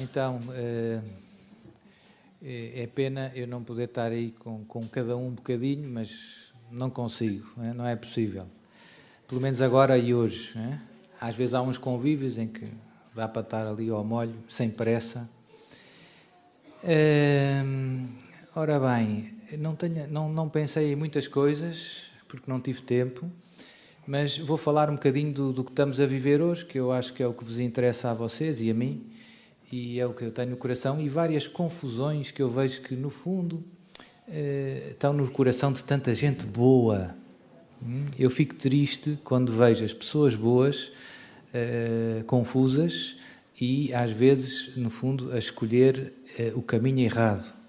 Então, eh, é pena eu não poder estar aí com, com cada um um bocadinho, mas não consigo, não é possível. Pelo menos agora e hoje. Às vezes há uns convívios em que dá para estar ali ao molho, sem pressa. ora bem, não, tenho, não, não pensei em muitas coisas, porque não tive tempo, mas vou falar um bocadinho do, do que estamos a viver hoje, que eu acho que é o que vos interessa a vocês e a mim e é o que eu tenho no coração, e várias confusões que eu vejo que, no fundo, eh, estão no coração de tanta gente boa. Hum? Eu fico triste quando vejo as pessoas boas eh, confusas e, às vezes, no fundo, a escolher eh, o caminho errado.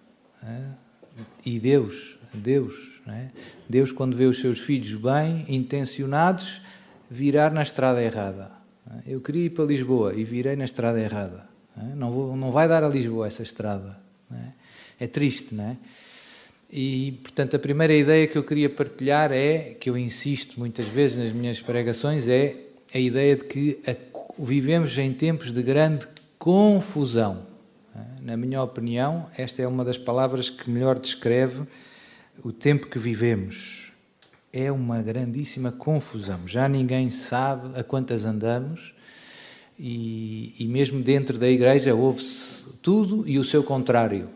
E Deus, Deus, é? Deus, quando vê os seus filhos bem intencionados, virar na estrada errada. Eu queria ir para Lisboa e virei na estrada errada. É? Não, vou, não vai dar a Lisboa essa estrada. É? é triste, não é? E, portanto, a primeira ideia que eu queria partilhar é, que eu insisto muitas vezes nas minhas pregações, é a ideia de que a, vivemos em tempos de grande confusão. É? Na minha opinião, esta é uma das palavras que melhor descreve o tempo que vivemos. É uma grandíssima confusão. Já ninguém sabe a quantas andamos e, e mesmo dentro da igreja ouve-se tudo e o seu contrário.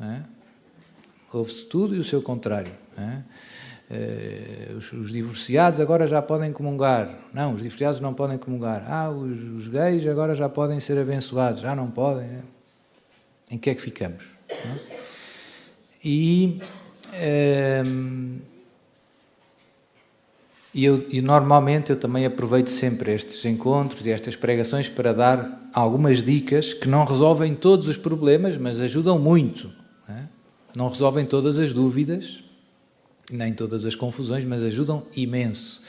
É? Ouve-se tudo e o seu contrário. É? os, os, divorciados agora já podem comungar. Não, os divorciados não podem comungar. Ah, os, os gays agora já podem ser abençoados. Já não podem. É? Em que é que ficamos? É? E. Ehm, e, eu, e, normalmente eu também aproveito sempre estes encontros e estas pregações para dar algumas dicas que não resolvem todos os problemas, mas ajudam muito. Não, é? não resolvem todas as dúvidas, nem todas as confusões, mas ajudam imenso.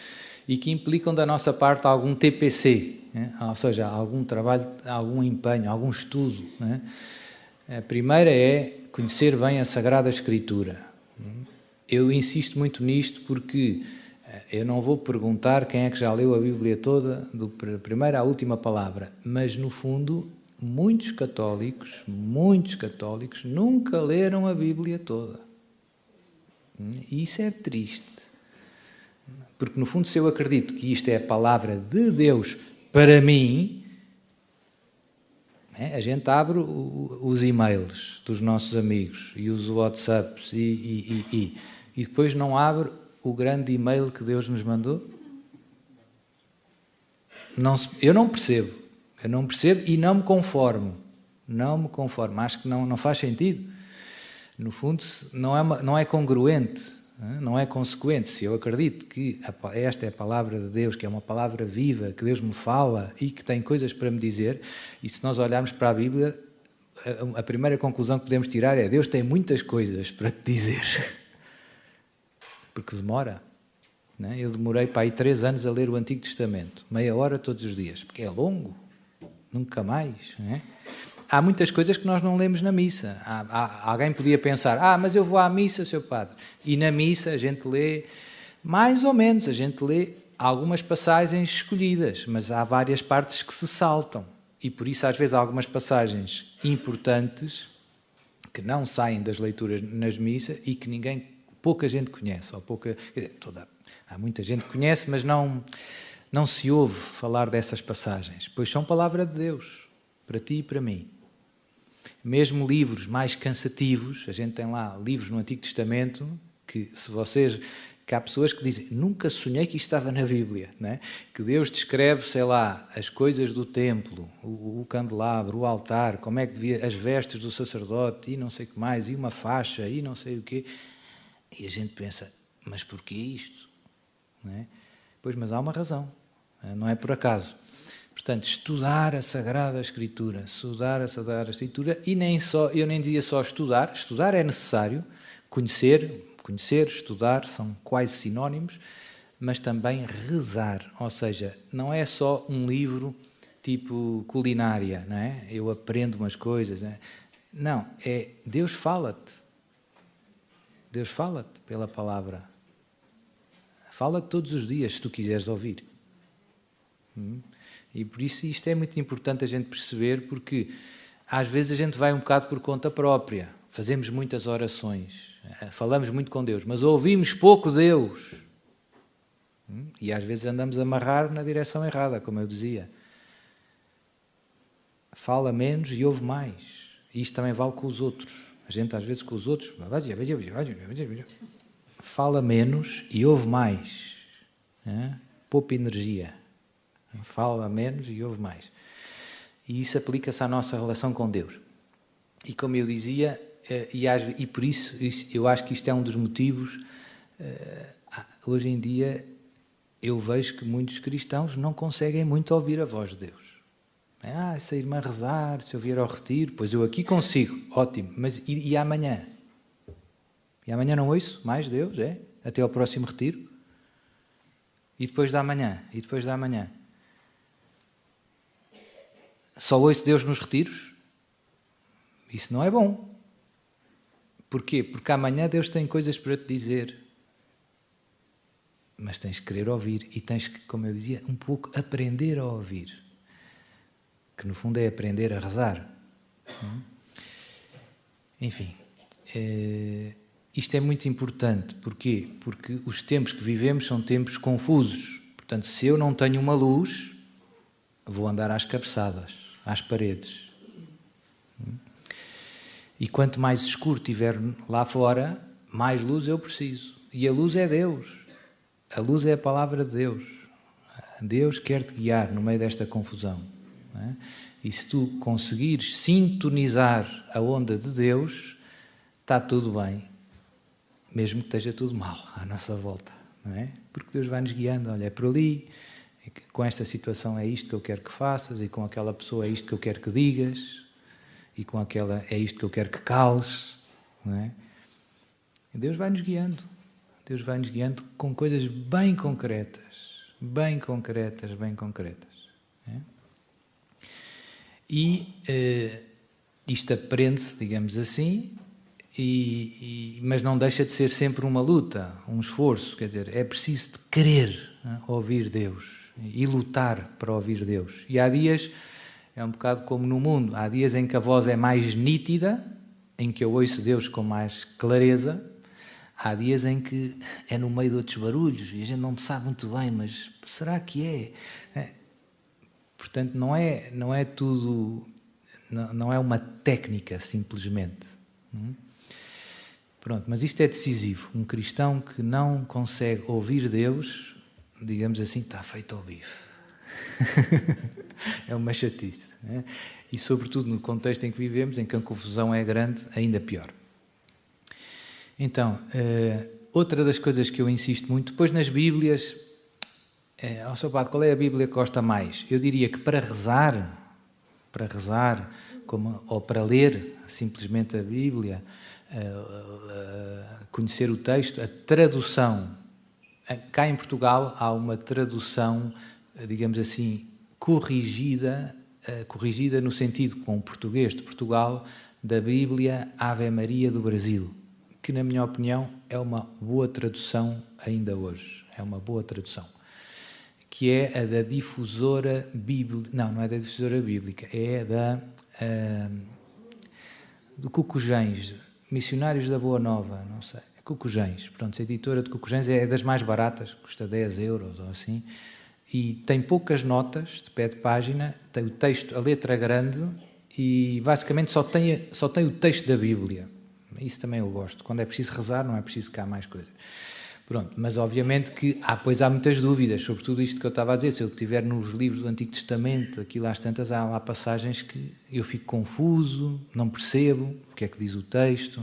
E que implicam da nossa parte algum TPC, é? ou seja, algum trabalho, algum empenho, algum estudo. É? A primeira é conhecer bem a Sagrada Escritura. Eu insisto muito nisto porque eu não vou perguntar quem é que já leu a Bíblia toda, do primeira à última palavra, mas no fundo, muitos católicos, muitos católicos nunca leram a Bíblia toda. E isso é triste. Porque no fundo, se eu acredito que isto é a palavra de Deus para mim, né, a gente abre os e-mails dos nossos amigos e os WhatsApps e, e, e, e depois não abre o grande e-mail que Deus nos mandou? Não, eu não percebo. Eu não percebo e não me conformo. Não me conformo. Acho que não, não faz sentido. No fundo, não é, não é congruente, não é consequente. Se eu acredito que esta é a palavra de Deus, que é uma palavra viva, que Deus me fala e que tem coisas para me dizer, e se nós olharmos para a Bíblia, a primeira conclusão que podemos tirar é: Deus tem muitas coisas para te dizer porque demora. Né? Eu demorei para aí três anos a ler o Antigo Testamento, meia hora todos os dias, porque é longo, nunca mais. Né? Há muitas coisas que nós não lemos na missa. Há, há, alguém podia pensar, ah, mas eu vou à missa, seu padre. E na missa a gente lê, mais ou menos, a gente lê algumas passagens escolhidas, mas há várias partes que se saltam. E por isso, às vezes, há algumas passagens importantes que não saem das leituras nas missas e que ninguém pouca gente conhece, ou pouca, dizer, toda, há muita gente que conhece, mas não, não se ouve falar dessas passagens, pois são palavra de Deus, para ti e para mim. Mesmo livros mais cansativos, a gente tem lá livros no Antigo Testamento, que se vocês que há pessoas que dizem, nunca sonhei que isto estava na Bíblia, né? que Deus descreve, sei lá, as coisas do templo, o, o, candelabro, o altar, como é que devia, as vestes do sacerdote, e não sei o que mais, e uma faixa, e não sei o quê. E a gente pensa, mas porquê isto? Não é? Pois, mas há uma razão, é? não é por acaso. Portanto, estudar a Sagrada Escritura, estudar a Sagrada Escritura, e nem só, eu nem dizia só estudar, estudar é necessário, conhecer, conhecer, estudar, são quase sinónimos, mas também rezar, ou seja, não é só um livro tipo culinária, não é? Eu aprendo umas coisas, não, é? não é Deus fala-te, Deus fala-te pela palavra. Fala-te todos os dias, se tu quiseres ouvir. Hum? E por isso isto é muito importante a gente perceber, porque às vezes a gente vai um bocado por conta própria. Fazemos muitas orações, eh, falamos muito com Deus, mas ouvimos pouco Deus. Hum? E às vezes andamos a amarrar na direção errada, como eu dizia. Fala menos e ouve mais. E isto também vale com os outros. A gente às vezes com os outros fala menos e ouve mais. É? Poupa energia. Fala menos e ouve mais. E isso aplica-se à nossa relação com Deus. E como eu dizia, eh, e, por isso eu acho que isto é um dos motivos, eh, hoje em dia eu vejo que muitos cristãos não conseguem muito ouvir a voz de Deus. Ah, se a irmã rezar, se eu vier ao retiro, pois eu aqui consigo, ótimo. Mas e, e amanhã? E amanhã não ouço mais Deus, é? Até ao próximo retiro? E depois da manhã? E depois da manhã? Só ouço Deus nos retiros? Isso não é bom. Porquê? Porque amanhã Deus tem coisas para te dizer. Mas tens que querer ouvir e tens que, como eu dizia, um pouco aprender a ouvir que no fundo é aprender a rezar. Enfim, é, isto é muito importante. Porquê? Porque os tempos que vivemos são tempos confusos. Portanto, se eu não tenho uma luz, vou andar às cabeçadas, às paredes. E quanto mais escuro tiver lá fora, mais luz eu preciso. E a luz é Deus. A luz é a palavra de Deus. Deus quer te guiar no meio desta confusão. É? E se tu conseguires sintonizar a onda de Deus, está tudo bem, mesmo que esteja tudo mal à nossa volta. Não é? Porque Deus vai nos guiando, olha, é por ali, com esta situação é isto que eu quero que faças, e com aquela pessoa é isto que eu quero que digas, e com aquela é isto que eu quero que cales. Não é? E Deus vai nos guiando. Deus vai nos guiando com coisas bem concretas, bem concretas, bem concretas. E uh, isto aprende-se, digamos assim, e, e, mas não deixa de ser sempre uma luta, um esforço. Quer dizer, é preciso de querer né, ouvir Deus e lutar para ouvir Deus. E há dias, é um bocado como no mundo, há dias em que a voz é mais nítida, em que eu ouço Deus com mais clareza, há dias em que é no meio de outros barulhos e a gente não sabe muito bem, mas será que é? Portanto, não é, não é tudo, não, não é uma técnica simplesmente. Hum? Pronto, mas isto é decisivo. Um cristão que não consegue ouvir Deus, digamos assim, está feito ao bife. é uma chatice. Né? E, sobretudo, no contexto em que vivemos, em que a confusão é grande, ainda pior. Então, uh, outra das coisas que eu insisto muito, depois nas Bíblias, é, oh, seu padre, qual é a Bíblia que gosta mais? Eu diria que para rezar, para rezar, como, ou para ler simplesmente a Bíblia, uh, uh, conhecer o texto, a tradução. Cá em Portugal há uma tradução, digamos assim, corrigida, corrigida no sentido com o português de Portugal, da Bíblia Ave Maria do Brasil, que, na minha opinião, é uma boa tradução ainda hoje. É uma boa tradução que é a da difusora bíblica. Não, não é da difusora bíblica, é da. Uh, do Cucujens, Missionários da Boa Nova, não sei. É Cucujens, pronto, a editora de Cucujens é das mais baratas, custa 10 euros ou assim. E tem poucas notas de pé de página, tem o texto, a letra grande e basicamente só tem, só tem o texto da Bíblia. Isso também eu gosto. Quando é preciso rezar, não é preciso cá mais coisas. Pronto, mas obviamente que há, pois há muitas dúvidas sobre tudo isto que eu estava a dizer. Se eu estiver nos livros do Antigo Testamento, aquilo às tantas, há lá passagens que eu fico confuso, não percebo o que é que diz o texto,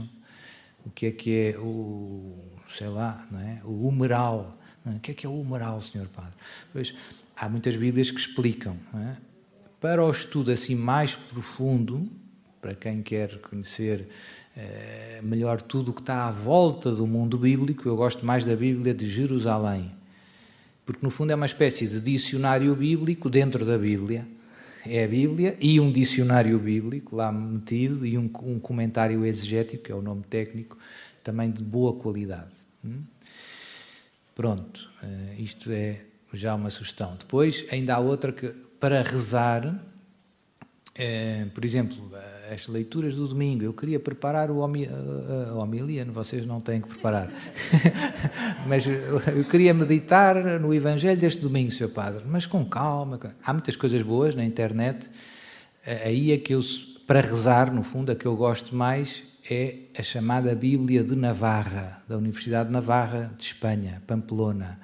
o que é que é o, sei lá, não é? o humeral. É? O que é que é o humeral, Senhor Padre? Pois, há muitas Bíblias que explicam. É? Para o estudo assim mais profundo, para quem quer conhecer melhor tudo o que está à volta do mundo bíblico. Eu gosto mais da Bíblia de Jerusalém, porque no fundo é uma espécie de dicionário bíblico dentro da Bíblia. É a Bíblia e um dicionário bíblico lá metido e um, um comentário exegético, que é o nome técnico, também de boa qualidade. Hum? Pronto, eh, isto é já uma sugestão. Depois, ainda há outra que, para rezar, por exemplo, as leituras do domingo, eu queria preparar o homi, a homilia, vocês não têm que preparar, mas eu queria meditar no Evangelho deste domingo, Sr. Padre, mas com calma. Há muitas coisas boas na internet, aí é que eu, para rezar, no fundo, a que eu gosto mais é a chamada Bíblia de Navarra, da Universidade de Navarra de Espanha, Pamplona,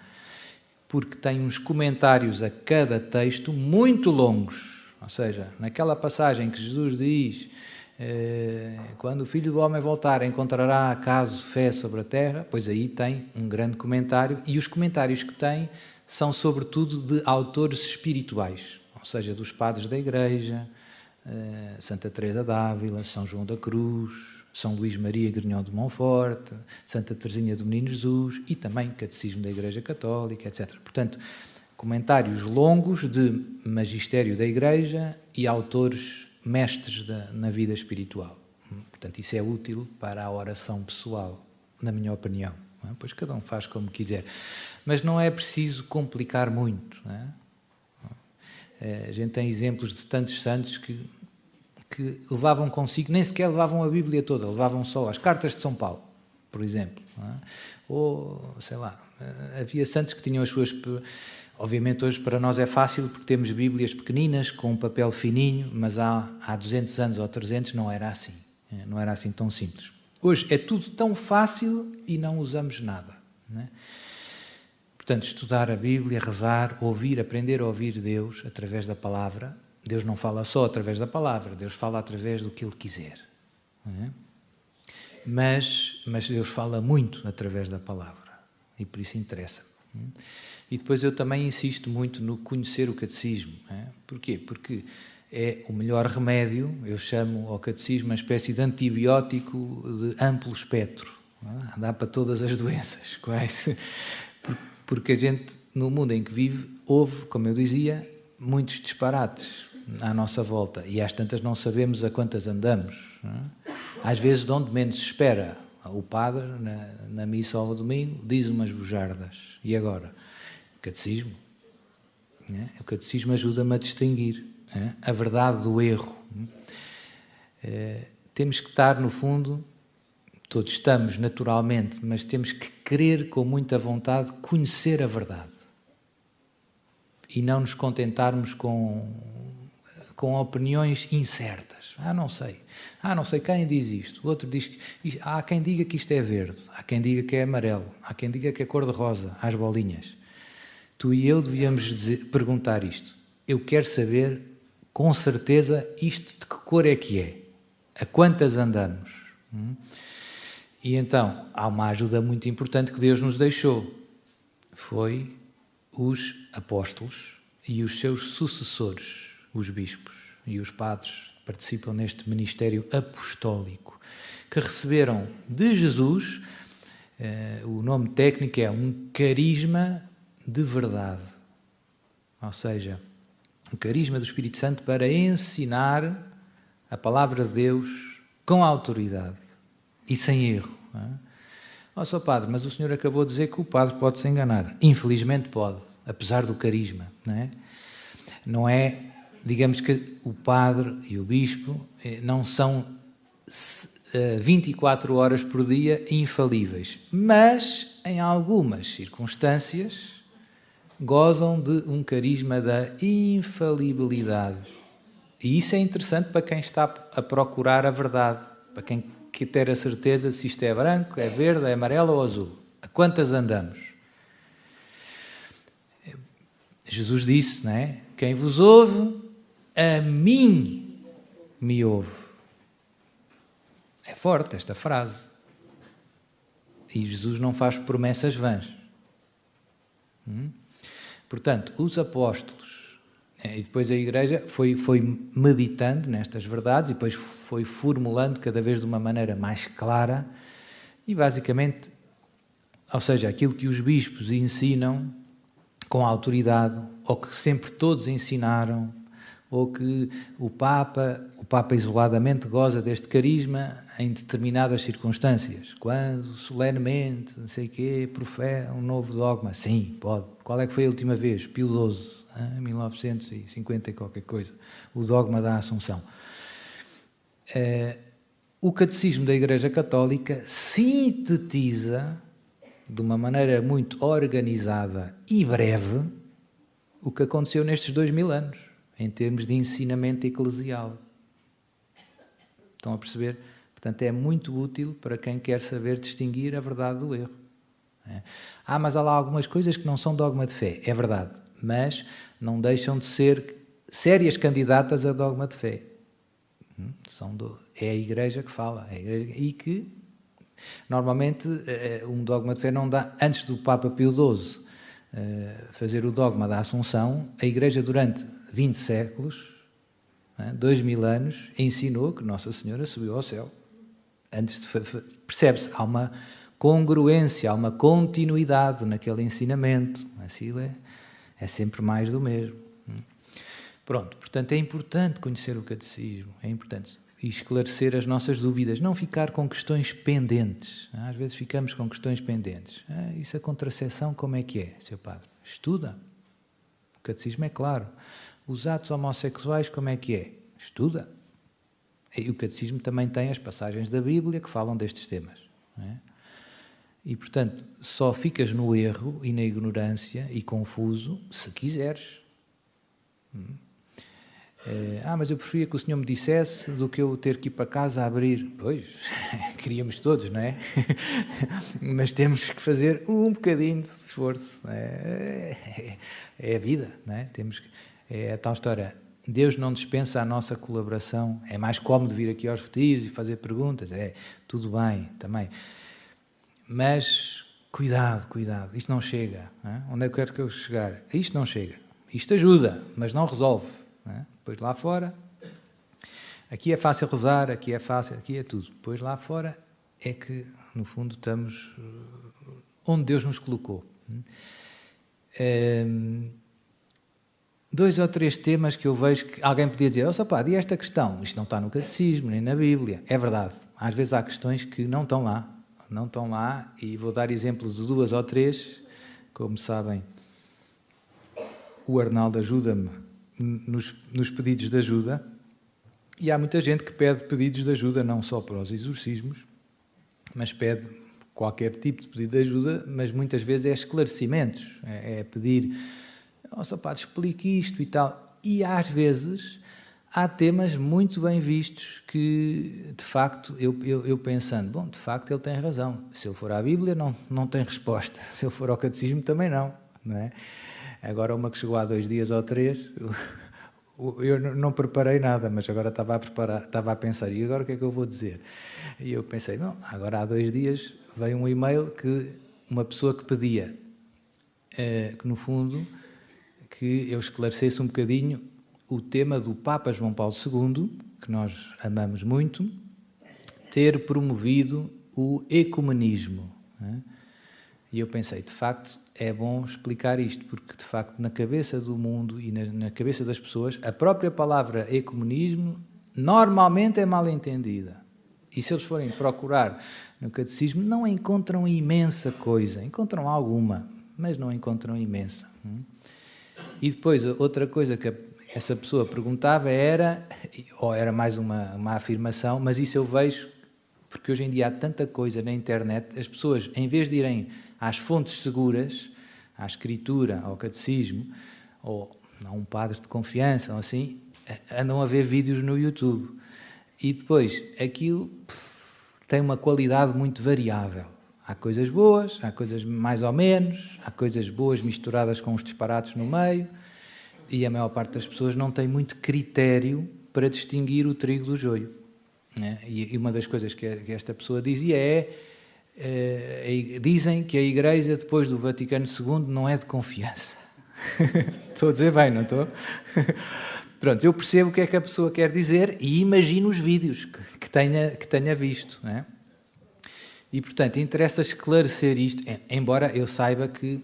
porque tem uns comentários a cada texto muito longos ou seja, naquela passagem que Jesus diz: eh, quando o filho do homem voltar, encontrará acaso fé sobre a terra, pois aí tem um grande comentário, e os comentários que tem são sobretudo de autores espirituais, ou seja, dos padres da Igreja, eh, Santa Teresa d'Ávila, São João da Cruz, São Luís Maria Grignon de Montfort, Santa Teresinha do Menino Jesus e também Catecismo da Igreja Católica, etc. Portanto, comentários longos de magistério da Igreja e autores mestres da, na vida espiritual. Portanto, isso é útil para a oração pessoal, na minha opinião. É? Pois cada um faz como quiser. Mas não é preciso complicar muito. É? É, a gente tem exemplos de tantos santos que, que levavam consigo, nem sequer levavam a Bíblia toda, levavam só as cartas de São Paulo, por exemplo. É? Ou, sei lá, eh, havia santos que tinham as suas Obviamente hoje para nós é fácil porque temos Bíblias pequeninas com um papel fininho, mas há, há 200 anos ou 300 não era assim, eh, não era assim tão simples. Hoje é tudo tão fácil e não usamos nada. É? Portanto, estudar a Bíblia, rezar, ouvir, aprender a ouvir Deus através da palavra. Deus não fala só através da palavra, Deus fala através do que Ele quiser. É? Mas, mas Deus fala muito através da palavra e por isso interessa-me. E depois eu também insisto muito no conhecer o catecismo. É? Porquê? Porque é o melhor remédio, eu chamo ao catecismo uma espécie de antibiótico de amplo espectro. É? Dá para todas as doenças, quase. Porque a gente, no mundo em que vive, ouve, como eu dizia, muitos disparates à nossa volta e às tantas não sabemos a quantas andamos. É? Às vezes, de onde menos se espera. O padre, na, na missa ao domingo, diz umas bujardas. E agora? Catecismo. É? O catecismo ajuda-me a distinguir é? a verdade do erro. É, temos que estar, no fundo, todos estamos naturalmente, mas temos que querer com muita vontade conhecer a verdade e não nos contentarmos com, com opiniões incertas. Ah, não sei. Ah, não sei quem diz isto. O outro diz que. Há quem diga que isto é verde, há quem diga que é amarelo, há quem diga que é cor-de-rosa, às bolinhas tu e eu devíamos dizer, perguntar isto. Eu quero saber com certeza isto de que cor é que é, a quantas andamos. Hum? E então há uma ajuda muito importante que Deus nos deixou. Foi os apóstolos e os seus sucessores, os bispos e os padres, participam neste ministério apostólico, que receberam de Jesus, eh, o nome técnico é um carisma de verdade. Ou seja, o carisma do Espírito Santo para ensinar a palavra de Deus com autoridade e sem erro. É? Oh, Sr. Padre, mas o senhor acabou de dizer que o padre pode se enganar. Infelizmente pode, apesar do carisma. Não é, não é digamos que o padre e o bispo eh, não são 24 eh, horas por dia infalíveis, mas em algumas circunstâncias gozam de um carisma da infalibilidade. E isso é interessante para quem está a procurar a verdade, para quem quer ter a certeza se isto é branco, é verde, é amarelo ou azul. A quantas andamos? Jesus disse, não é? Quem vos ouve, a mim me ouve. É forte esta frase. E Jesus não faz promessas vãs. Hum? Portanto, os apóstolos eh, e depois a Igreja foi, foi meditando nestas verdades e depois foi formulando cada vez de uma maneira mais clara e basicamente, ou seja, aquilo que os bispos ensinam com autoridade, ou que sempre todos ensinaram, ou que o Papa, o Papa isoladamente goza deste carisma em determinadas circunstâncias. Quando solenemente, não sei quê, profeta um novo dogma. Sim, pode. Qual é que foi a última vez? Pio XII. em 1950 e qualquer coisa, o dogma da Assunção. O Catecismo da Igreja Católica sintetiza, de uma maneira muito organizada e breve, o que aconteceu nestes dois mil anos, em termos de ensinamento eclesial. Estão a perceber? Portanto, é muito útil para quem quer saber distinguir a verdade do erro. É. Ah, mas há lá algumas coisas que não são dogma de fé. É verdade, mas não deixam de ser sérias candidatas a dogma de fé. Hum? São do, é a Igreja que fala. É igreja, e que, normalmente, eh, um dogma de fé não dá. Antes do Papa Pio XII eh, fazer o dogma da Assunção, a Igreja, durante 20 séculos, né, dois mil anos, ensinou que Nossa Senhora subiu ao céu antes percebe-se, há uma congruência, há uma continuidade naquele ensinamento. Assim é, é sempre mais do mesmo. Pronto, portanto é importante conhecer o catecismo, é importante esclarecer as nossas dúvidas, não ficar com questões pendentes. Às vezes ficamos com questões pendentes. Ah, isso a contracepção como é que é, seu padre? Estuda. O catecismo é claro. Os atos homossexuais como é que é? Estuda. E o catecismo também tem as passagens da Bíblia que falam destes temas. É? E, portanto, só ficas no erro e na ignorância e confuso se quiseres. Hum? É, ah, mas eu preferia que o senhor me dissesse do que eu ter que ir para casa a abrir. Pois, queríamos todos, não é? mas temos que fazer um bocadinho de esforço. É? é, é a vida, não é? Temos que, é a tal história. Deus não dispensa a nossa colaboração. É mais cómodo vir aqui aos retiros e fazer perguntas. É, tudo bem, também. Mas cuidado, cuidado. Isto não chega. Não é? Onde é que eu quero que eu chegar? Isto não chega. Isto ajuda, mas não resolve. Não é? Depois lá fora, aqui é fácil rezar, aqui é fácil, aqui é tudo. Depois lá fora é que, no fundo, estamos eh, onde Deus nos colocou. É, dois ou três temas que eu vejo que alguém podia dizer, oh, pá, e esta questão? Isto não está no catecismo, nem na Bíblia. É verdade. Às vezes há questões que não estão lá. Não estão lá e vou dar exemplos de duas ou três. Como sabem, o Arnaldo ajuda-me nos, nos pedidos de ajuda. E há muita gente que pede pedidos de ajuda, não só para os exorcismos, mas pede qualquer tipo de pedido de ajuda, mas muitas vezes é esclarecimentos, é, é pedir nossa padre, explique isto e tal. E às vezes há temas muito bem vistos que, de facto, eu, eu, eu, pensando, bom, de facto ele tem razão. Se ele for à Bíblia, não, não tem resposta. Se ele for ao Catecismo, também não. não é? Agora, uma que chegou há dois dias ou três, eu não preparei nada, mas agora estava a, preparar, estava a pensar, e agora o que é que eu vou dizer? E eu pensei, não, agora há dois dias veio um e-mail que uma pessoa que pedia, eh, que no fundo que eu esclarecesse um bocadinho o tema do Papa João Paulo II, que nós amamos muito, ter promovido o ecumenismo. É? E eu pensei, de facto, é bom explicar isto, porque de facto na cabeça do mundo e na, na cabeça das pessoas, a própria palavra ecumenismo normalmente é mal entendida. E se eles forem procurar no catecismo, não encontram imensa coisa, encontram alguma, mas não encontram imensa. E depois, outra coisa que essa pessoa perguntava era, ou era mais uma, uma afirmação, mas isso eu vejo porque hoje em dia há tanta coisa na internet, as pessoas, em vez de irem às fontes seguras, à escritura, ao catecismo, ou a um padre de confiança, ou assim, andam a ver vídeos no YouTube. E depois, aquilo tem uma qualidade muito variável. Há coisas boas, há coisas mais ou menos, há coisas boas misturadas com os disparates no meio, e a maior parte das pessoas não tem muito critério para distinguir o trigo do joio. Né? E uma das coisas que esta pessoa dizia é, é dizem que a Igreja depois do Vaticano II não é de confiança. estou a dizer bem, não estou? Pronto, eu percebo o que é que a pessoa quer dizer e imagino os vídeos que, que tenha, que tenha visto. Né? E, portanto, interessa esclarecer isto, embora eu saiba que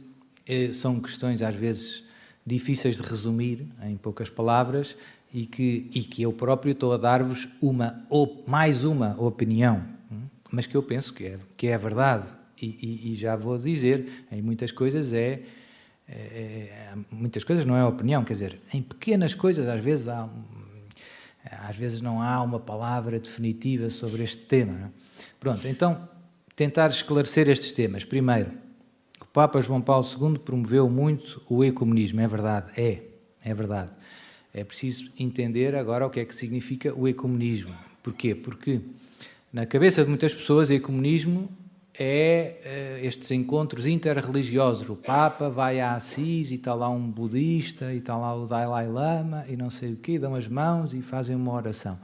eh, são questões às vezes difíceis de resumir em poucas palavras e que, e que eu próprio estou a dar-vos uma mais uma opinião, hum, mas que eu penso que é, que é verdade. E, e, e já vou dizer, em muitas coisas é, é, muitas coisas não é opinião, quer dizer, em pequenas coisas às vezes há, às vezes não há uma palavra definitiva sobre este tema. É? Pronto, então tentar esclarecer estes temas. Primeiro, o Papa João Paulo II promoveu muito o ecumenismo, é verdade, é, é verdade. É preciso entender agora o que é que significa o ecumenismo. Porquê? Porque na cabeça de muitas pessoas, o ecumenismo é uh, estes encontros interreligiosos. O Papa vai a Assis e está lá um budista e está lá o Dalai Lama e não sei o quê, dão as mãos e fazem uma oração.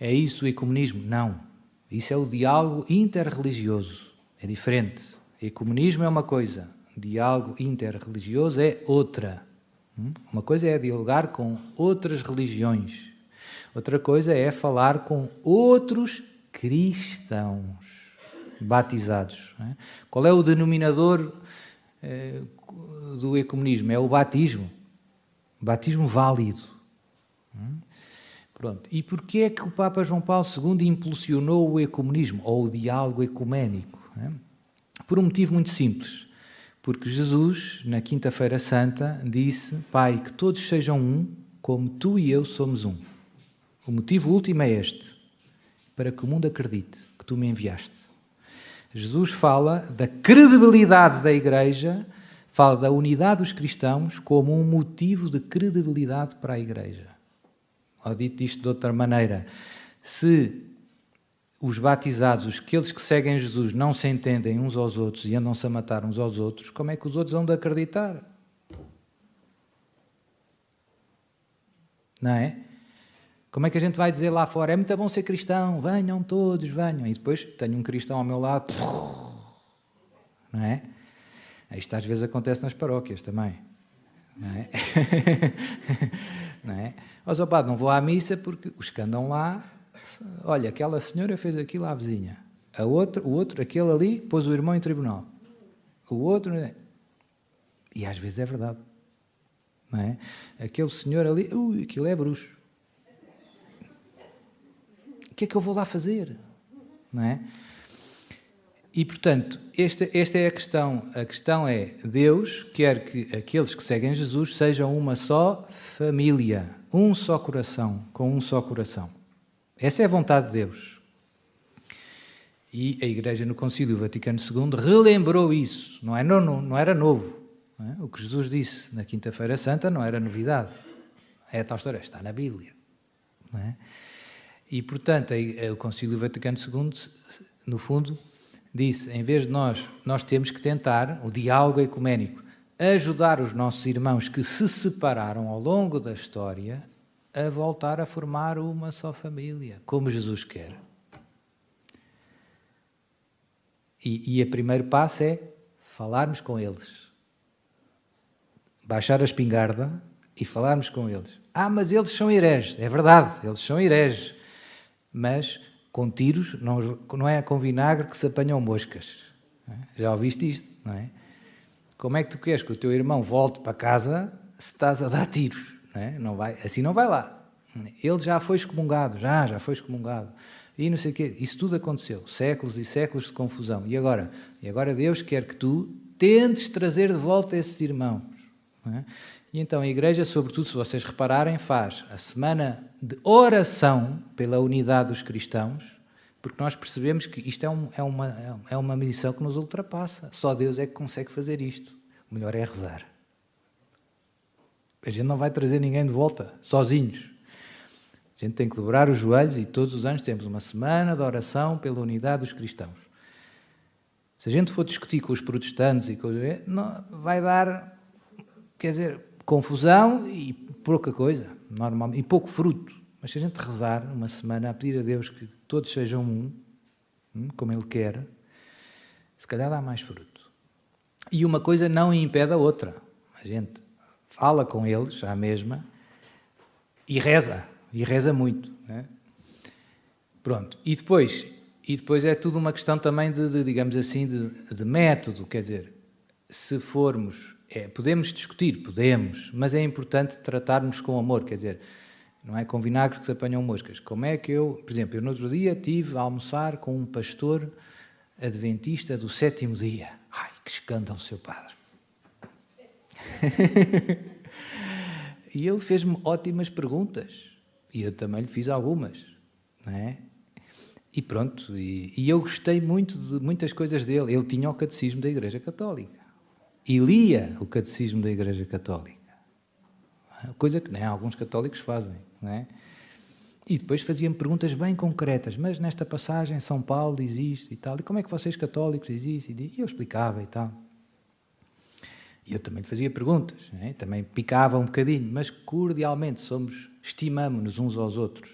É isso o ecumenismo? Não. Isso é o diálogo interreligioso. É diferente. Ecumenismo é uma coisa, diálogo interreligioso é outra. Hum? Uma coisa é dialogar com outras religiões, outra coisa é falar com outros cristãos batizados. É? Qual é o denominador eh, do ecumenismo? É o batismo. Batismo válido. Pronto. E porquê é que o Papa João Paulo II impulsionou o ecumenismo, ou o diálogo ecuménico? É? Por um motivo muito simples. Porque Jesus, na Quinta-feira Santa, disse: Pai, que todos sejam um, como tu e eu somos um. O motivo último é este: para que o mundo acredite que tu me enviaste. Jesus fala da credibilidade da Igreja, fala da unidade dos cristãos como um motivo de credibilidade para a Igreja. Ou dito isto de outra maneira, se os batizados, os aqueles que seguem Jesus, não se entendem uns aos outros e andam-se a matar uns aos outros, como é que os outros vão de acreditar? Não é? Como é que a gente vai dizer lá fora? É muito bom ser cristão, venham todos, venham. E depois tenho um cristão ao meu lado, não é? Isto às vezes acontece nas paróquias também, não é? não é? Mas, padre, não vou à missa porque os que andam lá, olha, aquela senhora fez aquilo à vizinha, a outra, o outro, aquele ali, pôs o irmão em tribunal, o outro, e às vezes é verdade, não é? Aquele senhor ali, ui, aquilo é bruxo que é que eu vou lá fazer? Não é? E, portanto, esta, esta é a questão. A questão é: Deus quer que aqueles que seguem Jesus sejam uma só família, um só coração, com um só coração. Essa é a vontade de Deus. E a Igreja no Concílio Vaticano II relembrou isso. Não, é, não, não era novo. Não é? O que Jesus disse na Quinta-feira Santa não era novidade. É a tal história, está na Bíblia. É? E, portanto, o Concílio Vaticano II, no fundo, disse, em vez de nós, nós temos que tentar, o diálogo ecuménico, ajudar os nossos irmãos que se separaram ao longo da história a voltar a formar uma só família, como Jesus quer. E, e o primeiro passo é falarmos com eles. Baixar a espingarda e falarmos com eles. Ah, mas eles são hereges. É verdade, eles são hereges mas com tiros não, não é com vinagre que se apanham moscas. Já ouviste isto, não é? Como é que tu queres que o teu irmão volte para casa se estás a dar tiros? Não, é? não vai, assim não vai lá. Ele já foi excomungado, já, já foi excomungado. E não sei o quê. Isso tudo aconteceu. Séculos e séculos de confusão. E agora? E agora Deus quer que tu tentes trazer de volta esses irmãos. É? E então a Igreja, sobretudo, se vocês repararem, faz a semana de oração pela unidade dos cristãos, porque nós percebemos que isto é, um, é, uma, é uma missão que nos ultrapassa. Só Deus é que consegue fazer isto. O melhor é rezar. A gente não vai trazer ninguém de volta, sozinhos. A gente tem que dobrar os joelhos e todos os anos temos uma semana de oração pela unidade dos cristãos. Se a gente for discutir com os protestantes e com vai dar, quer dizer, confusão e pouca coisa, normalmente, e pouco fruto. Mas se a gente rezar uma semana a pedir a Deus que todos sejam um, hum, como Ele quer, se calhar dá mais fruto. E uma coisa não impede a outra. A gente fala com eles, à mesma, e reza, e reza muito. Né? Pronto. E depois, e depois é tudo uma questão também de, de digamos assim, de, de método. Quer dizer, se formos é, podemos discutir, podemos, mas é importante tratarmos com amor, quer dizer, não é com vinagre que se apanham moscas. Como é que eu, por exemplo, eu no outro dia tive a almoçar com um pastor adventista do sétimo dia. Ai, que escândalo, seu padre. e ele fez-me ótimas perguntas. E eu também lhe fiz algumas. Não é? E pronto, e, e, eu gostei muito de muitas coisas dele. Ele tinha o catecismo da Igreja Católica. E lia o catecismo da Igreja Católica. Coisa que nem alguns católicos fazem. Não é? E depois fazia-me perguntas bem concretas. Mas nesta passagem, São Paulo diz isto e tal. E como é que vocês católicos isso? E eu explicava e tal. E eu também lhe fazia perguntas. É? Também picava um bocadinho. Mas cordialmente somos, estimamos-nos uns aos outros.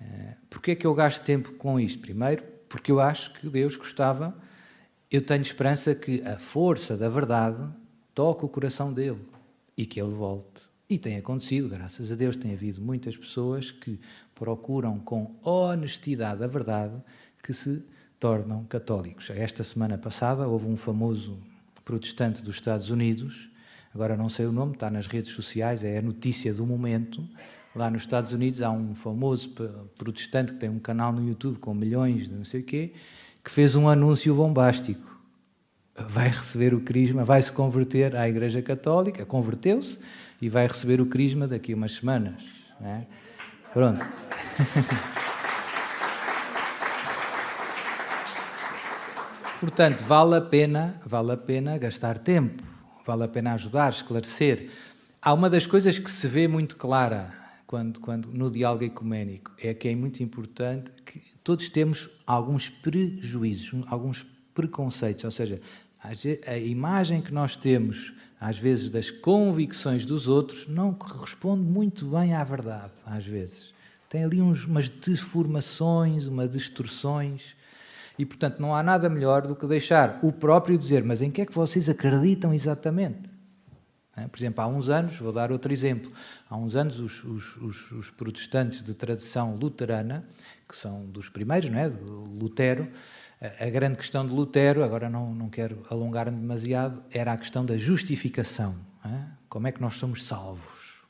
Uh, Porquê é que eu gasto tempo com isto? Primeiro, porque eu acho que Deus gostava... Eu tenho esperança que a força da verdade toque o coração dele e que ele volte e tem acontecido, graças a Deus, tem havido muitas pessoas que procuram com honestidade a verdade que se tornam católicos. Esta semana passada houve um famoso protestante dos Estados Unidos, agora não sei o nome, está nas redes sociais, é a notícia do momento. Lá nos Estados Unidos há um famoso protestante que tem um canal no YouTube com milhões de não sei o quê, que fez um anúncio bombástico. Vai receber o crisma, vai se converter à Igreja Católica, converteu-se, e vai receber o crisma daqui a umas semanas. É? Pronto. Portanto, vale a pena, vale a pena gastar tempo, vale a pena ajudar, esclarecer. Há uma das coisas que se vê muito clara quando, quando no diálogo ecuménico é que é muito importante que todos temos alguns prejuízos, alguns preconceitos, ou seja, a imagem que nós temos às vezes, das convicções dos outros, não corresponde muito bem à verdade, às vezes. Tem ali uns, umas deformações, umas distorções. E, portanto, não há nada melhor do que deixar o próprio dizer, mas em que é que vocês acreditam exatamente? Por exemplo, há uns anos, vou dar outro exemplo, há uns anos os, os, os, os protestantes de tradição luterana, que são dos primeiros, não é? Lutero, a grande questão de Lutero, agora não, não quero alongar-me demasiado, era a questão da justificação. Como é que nós somos salvos?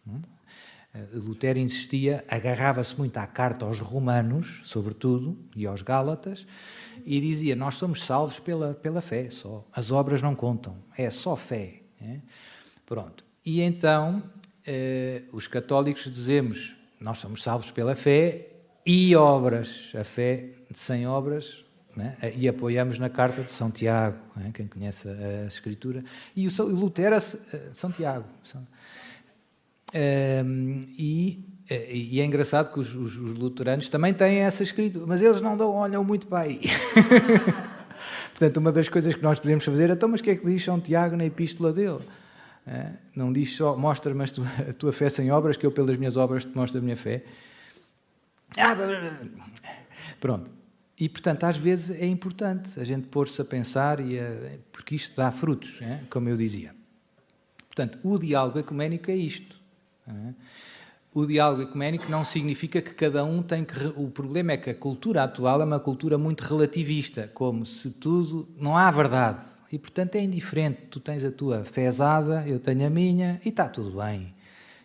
Lutero insistia, agarrava-se muito à carta aos romanos, sobretudo, e aos gálatas, e dizia: Nós somos salvos pela, pela fé só. As obras não contam, é só fé. É? Pronto. E então, eh, os católicos dizemos: Nós somos salvos pela fé e obras. A fé sem obras né? e apoiamos na carta de São Tiago, né? quem conhece a, Escritura, e o Lutero, São Tiago. Um, e, e, é engraçado que os, os, os, luteranos também têm essa escritura, mas eles não dão, olham muito para aí. Portanto, uma das coisas que nós podemos fazer é, então, mas o que é que diz São Tiago na epístola dele? Não diz só, mostra-me a tua fé sem obras, que eu pelas minhas obras te mostro a minha fé. Ah, pronto. E, portanto, às vezes é importante a gente pôr-se a pensar, e a, porque isto dá frutos, é? como eu dizia. Portanto, o diálogo ecuménico é isto. É? O diálogo ecuménico não significa que cada um tem que. O problema é que a cultura atual é uma cultura muito relativista, como se tudo. Não há verdade. E, portanto, é indiferente. Tu tens a tua fezada, eu tenho a minha, e está tudo bem.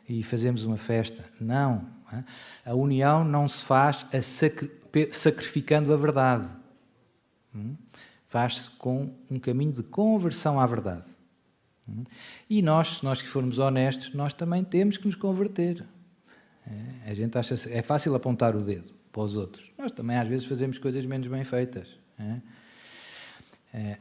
E fazemos uma festa. Não. É? A união não se faz a sacri sacrificando a verdade. Hum? Faz-se com um caminho de conversão à verdade. Hum? E nós, se nós que formos honestos, nós também temos que nos converter. É, a gente acha é fácil apontar o dedo para os outros. Nós também às vezes fazemos coisas menos bem feitas. É? É,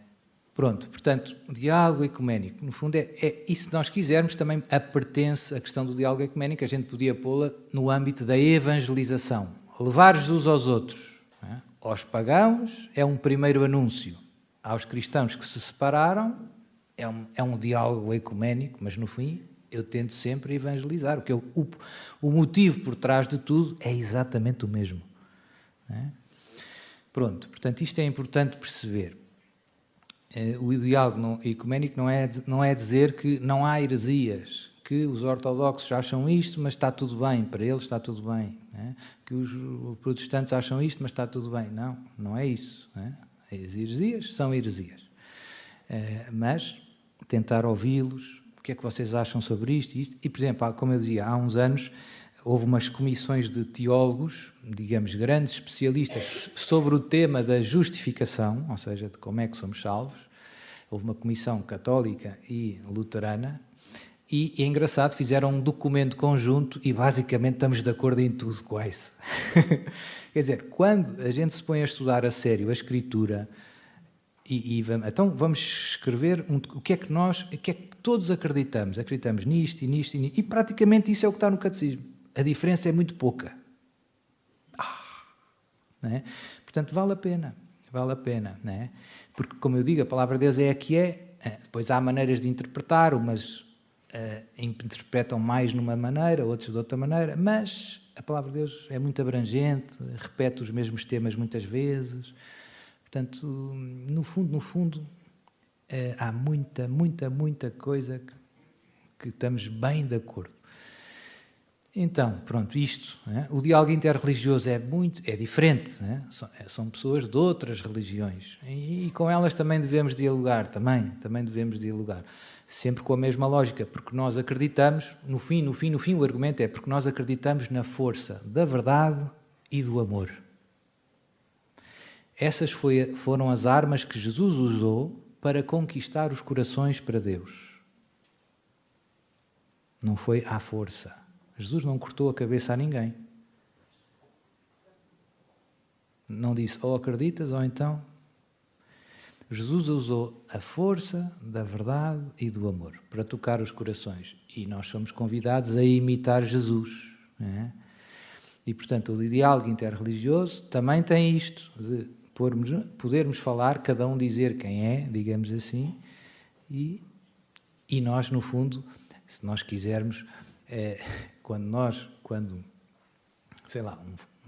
pronto, portanto, diálogo ecuménico, no fundo, é, é, e se nós quisermos, também a pertence a questão do diálogo ecuménico, a gente podia pô-la no âmbito da evangelização levar Jesus aos outros, é? aos pagãos, é um primeiro anúncio. Aos cristãos que se separaram, é um, é um diálogo ecuménico, mas no fim eu tento sempre evangelizar, porque eu, o, o motivo por trás de tudo é exatamente o mesmo. É? Pronto, portanto, isto é importante perceber. Eh, o diálogo ecuménico não é, não é dizer que não há heresias, que os ortodoxos acham isto, mas está tudo bem, para eles está tudo bem. É? Que os protestantes acham isto, mas está tudo bem. Não, não é isso. É? As heresias são heresias. É, mas tentar ouvi-los, o que é que vocês acham sobre isto e isto. E, por exemplo, como eu dizia, há uns anos houve umas comissões de teólogos, digamos, grandes especialistas sobre o tema da justificação, ou seja, de como é que somos salvos. Houve uma comissão católica e luterana E é engraçado, fizeram um documento conjunto e basicamente estamos de acordo em tudo quase. Quer dizer, quando a gente se põe a estudar a sério a escritura, e, e vamos, então vamos escrever um, o que é que nós, o que é que todos acreditamos. Acreditamos nisto e nisto e nisto. E praticamente isso é o que está no catecismo. A diferença é muito pouca. Ah, é? Portanto, vale a pena. Vale a pena. É? Porque, como eu digo, a palavra de Deus é a que é. é depois há maneiras de interpretar, umas uh, interpretam mais numa maneira, outros de outra maneira, mas a palavra de Deus é muito abrangente, repete os mesmos temas muitas vezes. Portanto, no fundo, no fundo, eh, há muita, muita, muita coisa que, que estamos bem de acordo. Então, pronto, isto. É? O diálogo interreligioso é muito, é diferente. É? São, é, são, pessoas de outras religiões e, e, com elas também devemos dialogar, também, também devemos dialogar, sempre com a mesma lógica, porque nós acreditamos, no fim, no fim, no fim, o argumento é porque nós acreditamos na força da verdade e do amor. Essas foi, foram as armas que Jesus usou para conquistar os corações para Deus. Não foi à força. Jesus não cortou a cabeça a ninguém. Não disse ou acreditas ou então. Jesus usou a força da verdade e do amor para tocar os corações. E nós somos convidados a imitar Jesus. É? E, portanto, o diálogo interreligioso também tem isto, de pormos, podermos falar, cada um dizer quem é, digamos assim, e, e nós, no fundo, se nós quisermos, é, quando nós, quando, sei lá,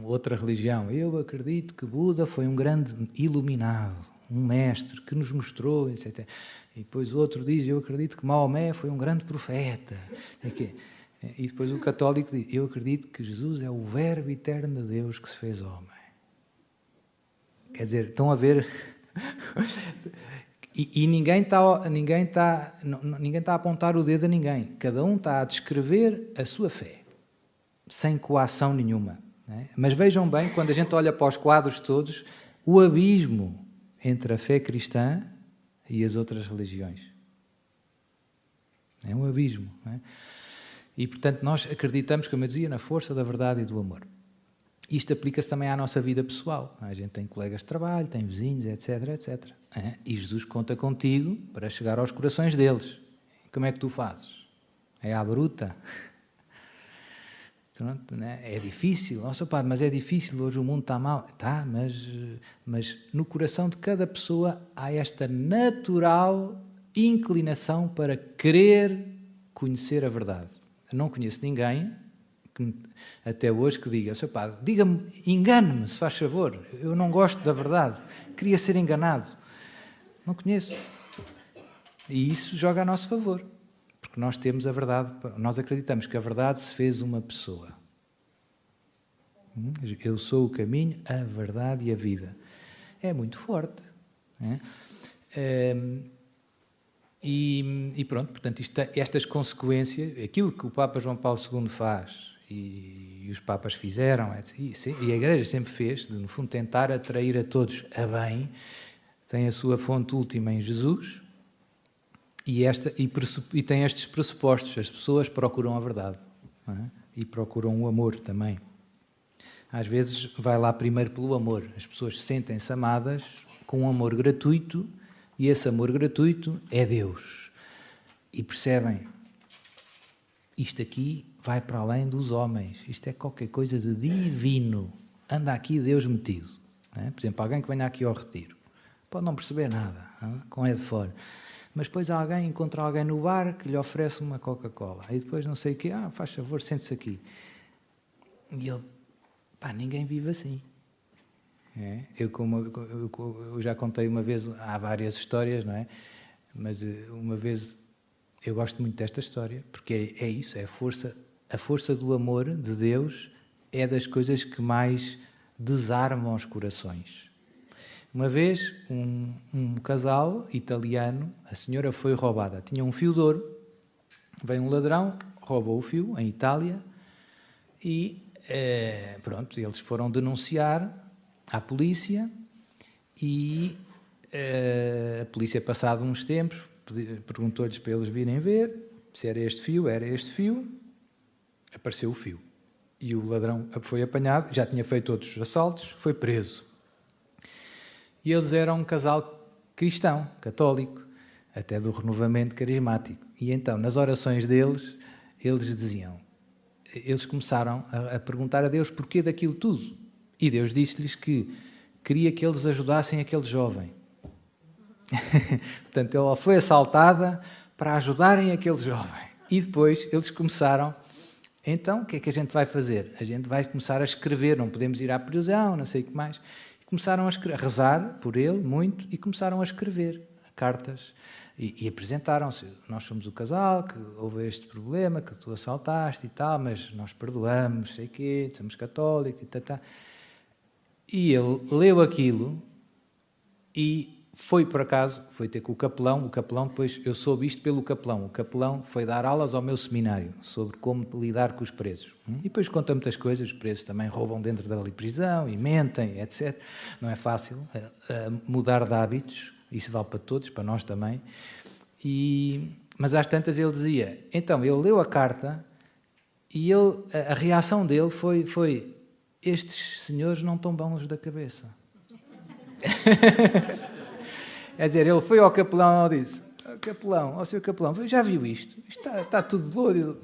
um, outra religião, eu acredito que Buda foi um grande iluminado, um mestre que nos mostrou, etc. E depois outro diz, eu acredito que Maomé foi um grande profeta. E depois o católico diz, eu acredito que Jesus é o verbo eterno de Deus que se fez homem. Quer dizer, estão a ver. E, e, ninguém está ninguém tá, ninguém tá a apontar o dedo a ninguém. Cada um está a descrever a sua fé, sem coação nenhuma. É? Mas vejam bem, quando a gente olha para os quadros todos, o abismo entre a fé cristã e as outras religiões. É um abismo. É? E, portanto, nós acreditamos, como eu dizia, na força da verdade e do amor. Isto aplica-se também à nossa vida pessoal. A gente tem colegas de trabalho, tem vizinhos, etc, etc. E Jesus conta contigo para chegar aos corações deles. Como é que tu fazes? É à bruta? Né? É difícil, nossa padre, mas é difícil, hoje o mundo está mal. Está, mas, mas no coração de cada pessoa há esta natural inclinação para querer conhecer a verdade. Eu não conheço ninguém que, até hoje que diga, padre, diga-me, engane-me, se faz favor, eu não gosto da verdade, queria ser enganado. Não conheço. E isso joga a nosso favor, porque nós temos a verdade, nós acreditamos que a verdade se fez uma pessoa. Hum? Eu sou o caminho, a verdade e a vida. É muito forte. É? É, e, e, pronto, portanto, isto, estas consequências, aquilo que o Papa João Paulo II faz e, e os Papas fizeram, e, e a Igreja sempre fez, de, no fundo, tentar atrair a todos a bem, tem a sua fonte última em Jesus e, esta, e, e tem estes pressupostos. As pessoas procuram a verdade é? e procuram o amor também. Às vezes vai lá primeiro pelo amor. As pessoas sentem-se amadas com um amor gratuito e esse amor gratuito é Deus. E percebem, isto aqui vai para além dos homens. Isto é qualquer coisa de divino. Anda aqui Deus metido. É? Por exemplo, alguém que venha aqui ao retiro. Pode não perceber nada, com é de fora. Mas depois alguém encontra alguém no bar que lhe oferece uma Coca-Cola. E depois não sei o quê. Ah, faz favor, sente-se aqui. E ele, pá, ninguém vive assim. É? Eu, como, eu, eu já contei uma vez, há várias histórias, não é? Mas eh, uma vez eu gosto muito desta história, porque é, é isso, é a força a força do amor de Deus é das coisas que mais desarmam os corações. Uma vez, um, um, casal italiano, a senhora foi roubada. Tinha um fio de ouro, veio um ladrão, roubou o fio, em Itália, e eh, pronto, eles foram denunciar à polícia e eh, a polícia, passado uns tempos, perguntou-lhes para eles virem ver Se era este fio, era este fio, apareceu o fio. E o ladrão foi apanhado, já tinha feito outros assaltos, foi preso. E eles eram um casal cristão, católico, até do renovamento carismático. E então, nas orações deles, eles diziam, eles começaram a, a perguntar a Deus porquê daquilo tudo. E Deus disse-lhes que queria que eles ajudassem aquele jovem. Portanto, ela foi assaltada para ajudarem aquele jovem. E depois eles começaram. Então, o que é que a gente vai fazer? A gente vai começar a escrever, não podemos ir à prisão, não sei o que mais. E começaram a, a rezar por ele muito e começaram a escrever cartas e, e apresentaram-se. Nós somos o casal, que houve este problema, que tu assaltaste e tal, mas nós perdoamos, sei quê, somos católicos e tal. Tá, tá. E ele leu aquilo e foi por acaso, foi ter com o capelão, o capelão depois, eu soube isto pelo capelão, o capelão foi dar aulas ao meu seminário sobre como lidar com os presos. E depois conta muitas coisas, os presos também roubam dentro da prisão e mentem, etc. Não é fácil uh, mudar de hábitos, isso vale para todos, para nós também. E, mas às tantas ele dizia, então, ele leu a carta e ele, a, a reação dele foi, foi, estes senhores não estão bons da cabeça. Quer dizer, ele foi ao capelão e disse, capelão, ó seu capelão, já viu isto? Está, está tudo doido.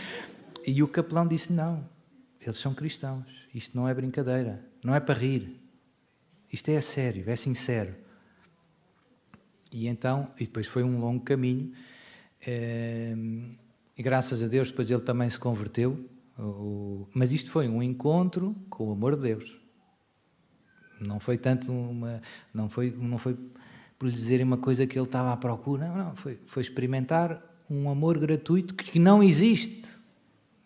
e o capelão disse, não, eles são cristãos, isto não é brincadeira, não é para rir, isto é sério, é sincero. E então, e depois foi um longo caminho, eh, e graças a Deus depois ele também se converteu, mas isto foi um encontro com o amor de Deus. Não foi tanto uma, não foi, não foi por lhe dizerem uma coisa que ele estava à procura, não, não foi, foi experimentar um amor gratuito que não existe,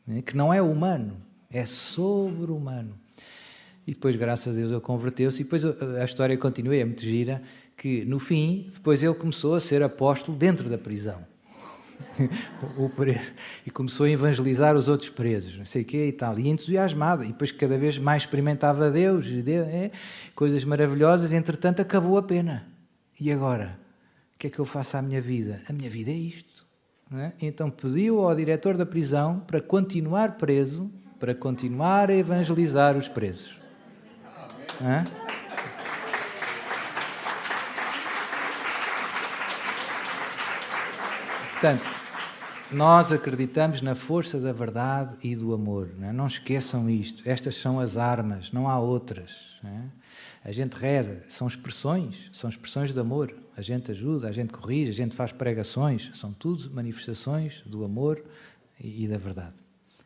né, que não é humano, é sobre-humano. E depois, graças a Deus, ele converteu-se. E depois a história continua, é muito gira que no fim, depois ele começou a ser apóstolo dentro da prisão. e começou a evangelizar os outros presos, não sei o quê e tal, e entusiasmado, e depois cada vez mais experimentava Deus, é, coisas maravilhosas, entretanto acabou a pena. E agora? O que é que eu faço à minha vida? A minha vida é isto. É? Então pediu ao diretor da prisão para continuar preso, para continuar a evangelizar os presos. Portanto, nós acreditamos na força da verdade e do amor. Não, é? não esqueçam isto. Estas são as armas, não há outras. Não é? A gente reza, são expressões, são expressões de amor. A gente ajuda, a gente corrige, a gente faz pregações, são tudo manifestações do amor e, da verdade.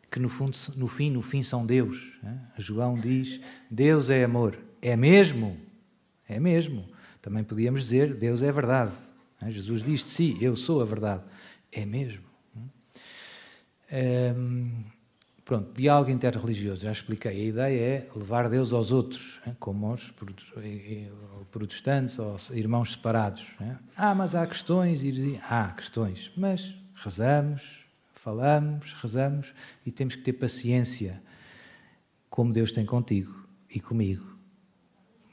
Que no, fundo, no fim, no fim são Deus. É? João diz: Deus é amor. É mesmo? É mesmo. Também podíamos dizer: Deus é verdade. É? Jesus diz: Sim, eu sou a verdade. É mesmo. Hum, pronto, diálogo interreligioso, já expliquei. A ideia é levar Deus aos outros, como os protestantes ou irmãos separados. Ah, mas há questões, há questões, mas rezamos, falamos, rezamos e temos que ter paciência, como Deus tem contigo e comigo.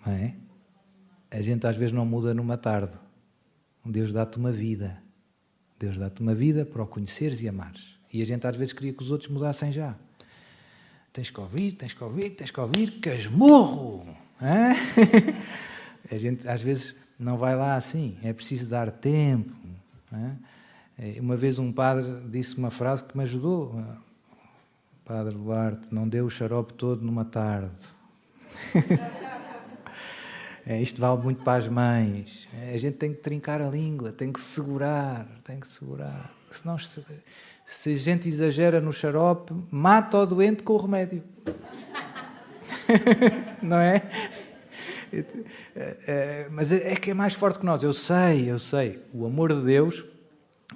Não é? A gente às vezes não muda numa tarde. Deus dá-te uma vida. Deus dá-te uma vida para o conheceres e amares. E a gente às vezes queria que os outros mudassem já. Tens que ouvir, tens que ouvir, tens que ouvir, casmurro! a gente às vezes não vai lá assim, é preciso dar tempo. É, uma vez um padre disse uma frase que me ajudou. Padre Duarte, não deu o xarope todo numa tarde. É, isto vale muito para as mães. É, a gente tem que trincar a língua, tem que segurar, tem que segurar. Senão, se, a gente exagera no xarope, mata o doente com o remédio. Não é? é? é? Mas é que é mais forte que nós. Eu sei, eu sei. O amor de Deus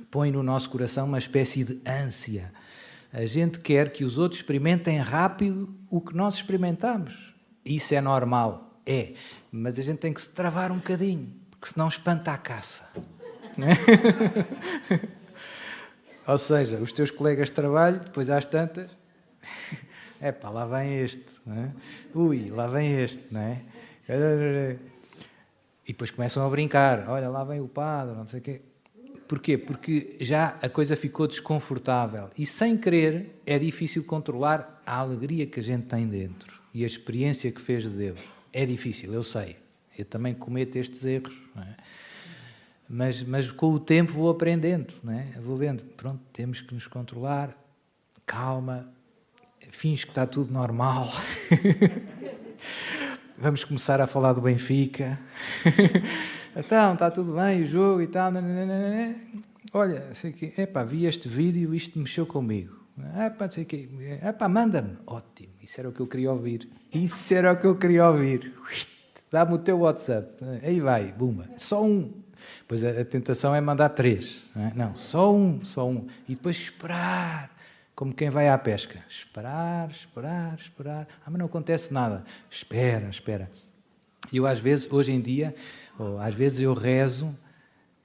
põe no nosso coração uma espécie de ânsia. A gente quer que os outros experimentem rápido o que nós experimentamos. Isso é normal. É. Mas a gente tem que se travar um bocadinho, porque senão espanta a caça. Ou seja, os teus colegas de trabalho, depois às tantas, é pá, lá vem este, é? ui, lá vem este, não é? E depois começam a brincar, olha, lá vem o padre, não sei o quê. Porquê? Porque já a coisa ficou desconfortável e sem querer é difícil controlar a alegria que a gente tem dentro e a experiência que fez de Deus. É difícil, eu sei. Eu também cometo estes erros. É? Mas, mas com o tempo vou aprendendo, não é? vou vendo, pronto, temos que nos controlar, calma, finge que está tudo normal. Vamos começar a falar do Benfica. então, está tudo bem, o jogo e tal. Olha, sei que, epá, vi este vídeo e isto mexeu comigo. Epá, sei que, epá, manda-me. Ótimo, isso era o que eu queria ouvir. Isso era o que eu queria ouvir. Dá-me o teu WhatsApp. Aí vai, bumba. Só um. Pois a, a tentação é mandar três. Não, é? não, só um, só um. E depois esperar, como quem vai à pesca. Esperar, esperar, esperar. Ah, mas não acontece nada. Espera, espera. E eu às vezes, hoje em dia, ou às vezes eu rezo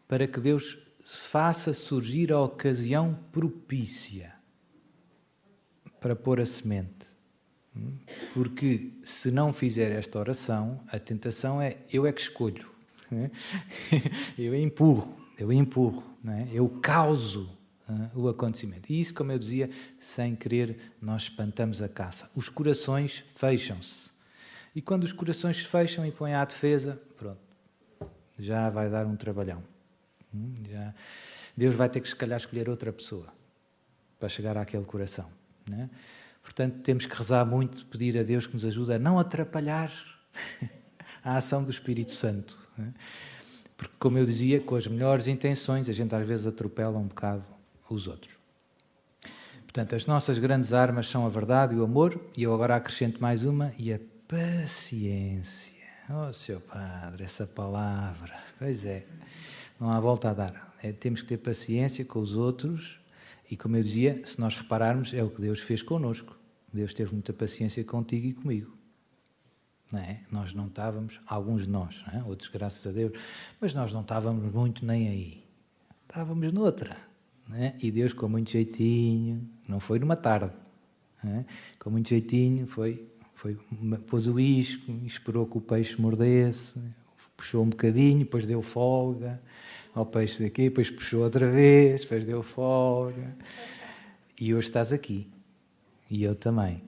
para que Deus faça surgir a ocasião propícia para pôr a semente. Hum? Porque se não fizer esta oração, a tentação é eu é que escolho. Né? Eu empurro, eu empurro, é? eu causo o acontecimento. E isso, como eu dizia, sem querer, nós espantamos a caça. Os corações fecham-se. E quando os corações se fecham e põem à defesa, pronto, já vai dar um trabalhão. Hum, já, Deus vai ter que, se calhar, escolher outra pessoa para chegar àquele coração. É? Portanto, temos que rezar muito, pedir a Deus que nos ajude a não atrapalhar a ação do Espírito Santo. É? Porque, como eu dizia, com as melhores intenções, a gente às vezes atropela um bocado os outros. Portanto, as nossas grandes armas são a verdade e o amor, e eu agora acrescento mais uma, e a paciência. Oh, seu Padre, essa palavra. Pois é, não há volta a dar. É, temos que ter paciência com os outros, e como eu dizia, se nós repararmos, é o que Deus fez connosco. Deus teve muita paciência contigo e comigo. Não é? Nós não estávamos, alguns de nós, é? outros graças a Deus, mas nós não estávamos muito nem aí. Estávamos noutra. É? E Deus, com muito jeitinho, não foi numa tarde, é? com muito jeitinho, foi, foi, pôs o isco, esperou que o peixe mordesse, puxou um bocadinho, depois deu folga ao peixe daqui, depois puxou outra vez, depois deu folga. E hoje estás aqui. E eu também.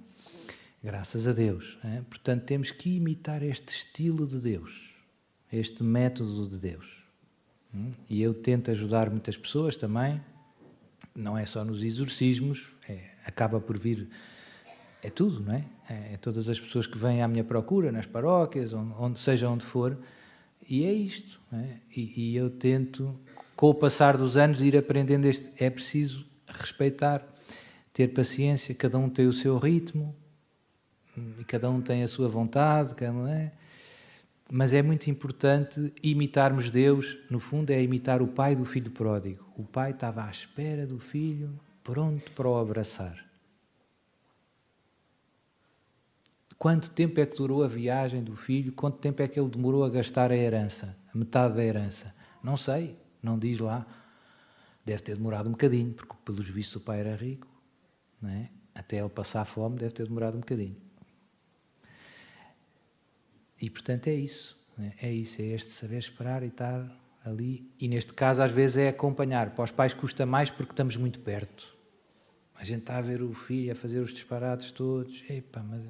Graças a Deus. É? Portanto, temos que imitar este estilo de Deus, este método de Deus. Hum? E eu tento ajudar muitas pessoas também, não é só nos exorcismos, é, acaba por vir. É tudo, não é? é? é? todas as pessoas que vêm à minha procura, nas paróquias, onde, onde seja onde for, e é isto. É? E, e eu tento, com o passar dos anos, ir aprendendo este. É preciso respeitar, ter paciência, cada um tem o seu ritmo, e cada um tem a sua vontade, um é. Mas é muito importante imitarmos Deus, no fundo, é imitar o pai do filho pródigo. O pai estava à espera do filho, pronto para o abraçar. Quanto tempo é que durou a viagem do filho? Quanto tempo é que ele demorou a gastar a herança, a metade da herança? Não sei, não diz lá. Deve ter demorado um bocadinho, porque pelos vistos o pai era rico, não é? até ele passar fome deve ter demorado um bocadinho. E portanto é isso, né? é isso, é este saber esperar e estar ali. E neste caso, às vezes, é acompanhar. Para os pais custa mais porque estamos muito perto. A gente está a ver o filho a fazer os disparados todos. Epá, mas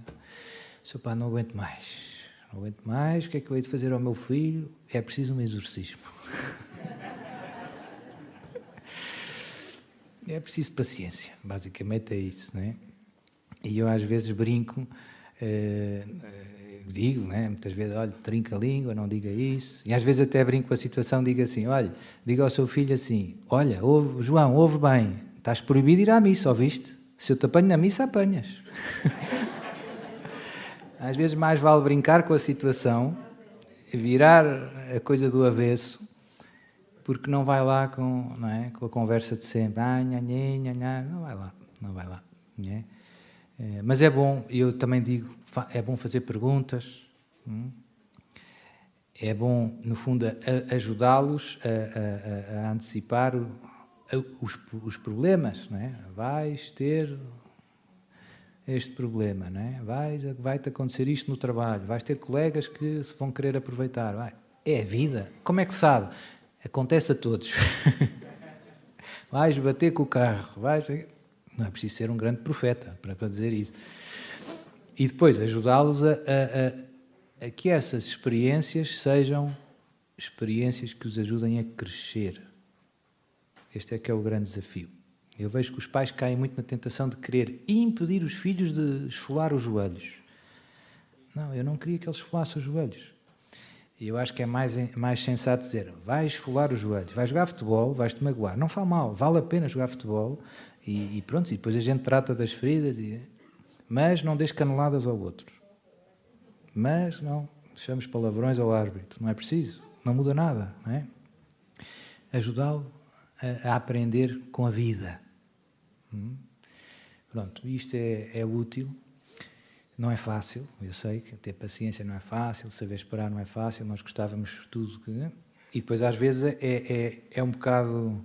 seu pai não aguento mais. Não aguento mais. O que é que eu hei de fazer ao meu filho? É preciso um exorcismo. é preciso paciência. Basicamente é isso, né? E eu às vezes brinco. Eh, digo, né? muitas vezes, olha, trinca a língua, não diga isso. E às vezes até brinco com a situação, digo assim, olha, diga ao seu filho assim, olha, ouve, João, ouve bem, estás proibido de ir à missa, ouviste? Se eu te apanho na missa, apanhas. às vezes mais vale brincar com a situação, virar a coisa do avesso, porque não vai lá com, não é, com a conversa de sempre, ah, nha, nha, nha, não vai lá, não vai lá. Né? É, mas é bom, eu também digo, é bom fazer perguntas, hum? é bom, no fundo, ajudá-los a, a, a, antecipar os, os problemas. Não é? Vais ter este problema, não é? Vais, vai-te acontecer isto no trabalho, vais ter colegas que se vão querer aproveitar. Vai. É a vida. Como é que sabe? Acontece a todos. vais bater com o carro, vais. Não é preciso ser um grande profeta para, para dizer isso. E depois ajudá-los a, a, a, que essas experiências sejam experiências que os ajudem a crescer. Este é que é o grande desafio. Eu vejo que os pais caem muito na tentação de querer impedir os filhos de esfolar os joelhos. Não, eu não queria que eles esfolassem os joelhos. E eu acho que é mais, mais sensato dizer: vais esfolar os joelhos, vais jogar futebol, vais-te magoar. Não faz mal, vale a pena jogar futebol e, e pronto. E depois a gente trata das feridas, e, mas não deixes caneladas ao outro. Mas não chamamos palavrões ao árbitro, não é preciso, não muda nada. Não é? Ajudá-lo a, a, aprender com a vida. Hum? Pronto, isto é, é útil não é fácil, eu sei que ter paciência não é fácil, saber esperar não é fácil, nós gostávamos tudo que. E depois, às vezes, é, é, é um bocado.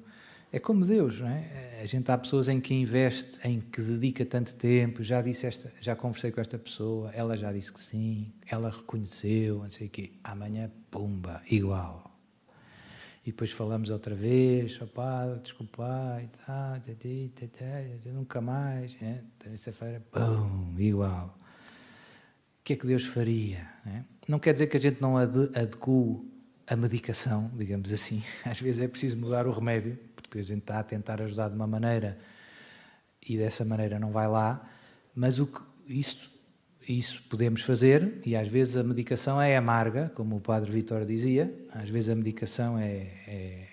É como Deus, não é? A gente há pessoas em que investe, em que dedica tanto tempo. Já disse esta, já conversei com esta pessoa, ela já disse que sim, ela reconheceu, não sei o quê. Amanhã, pumba, igual. E depois falamos outra vez, opá, desculpa, e tá, tá, tá, nunca mais, né? terça-feira, pum, igual o que é que Deus faria? Não, é? não quer dizer que a gente não adeque a medicação, digamos assim. Às vezes é preciso mudar o remédio, porque a gente está a tentar ajudar de uma maneira e dessa maneira não vai lá, mas o que, isso, isso podemos fazer, e às vezes a medicação é amarga, como o Padre Vitor dizia, às vezes a medicação é, é,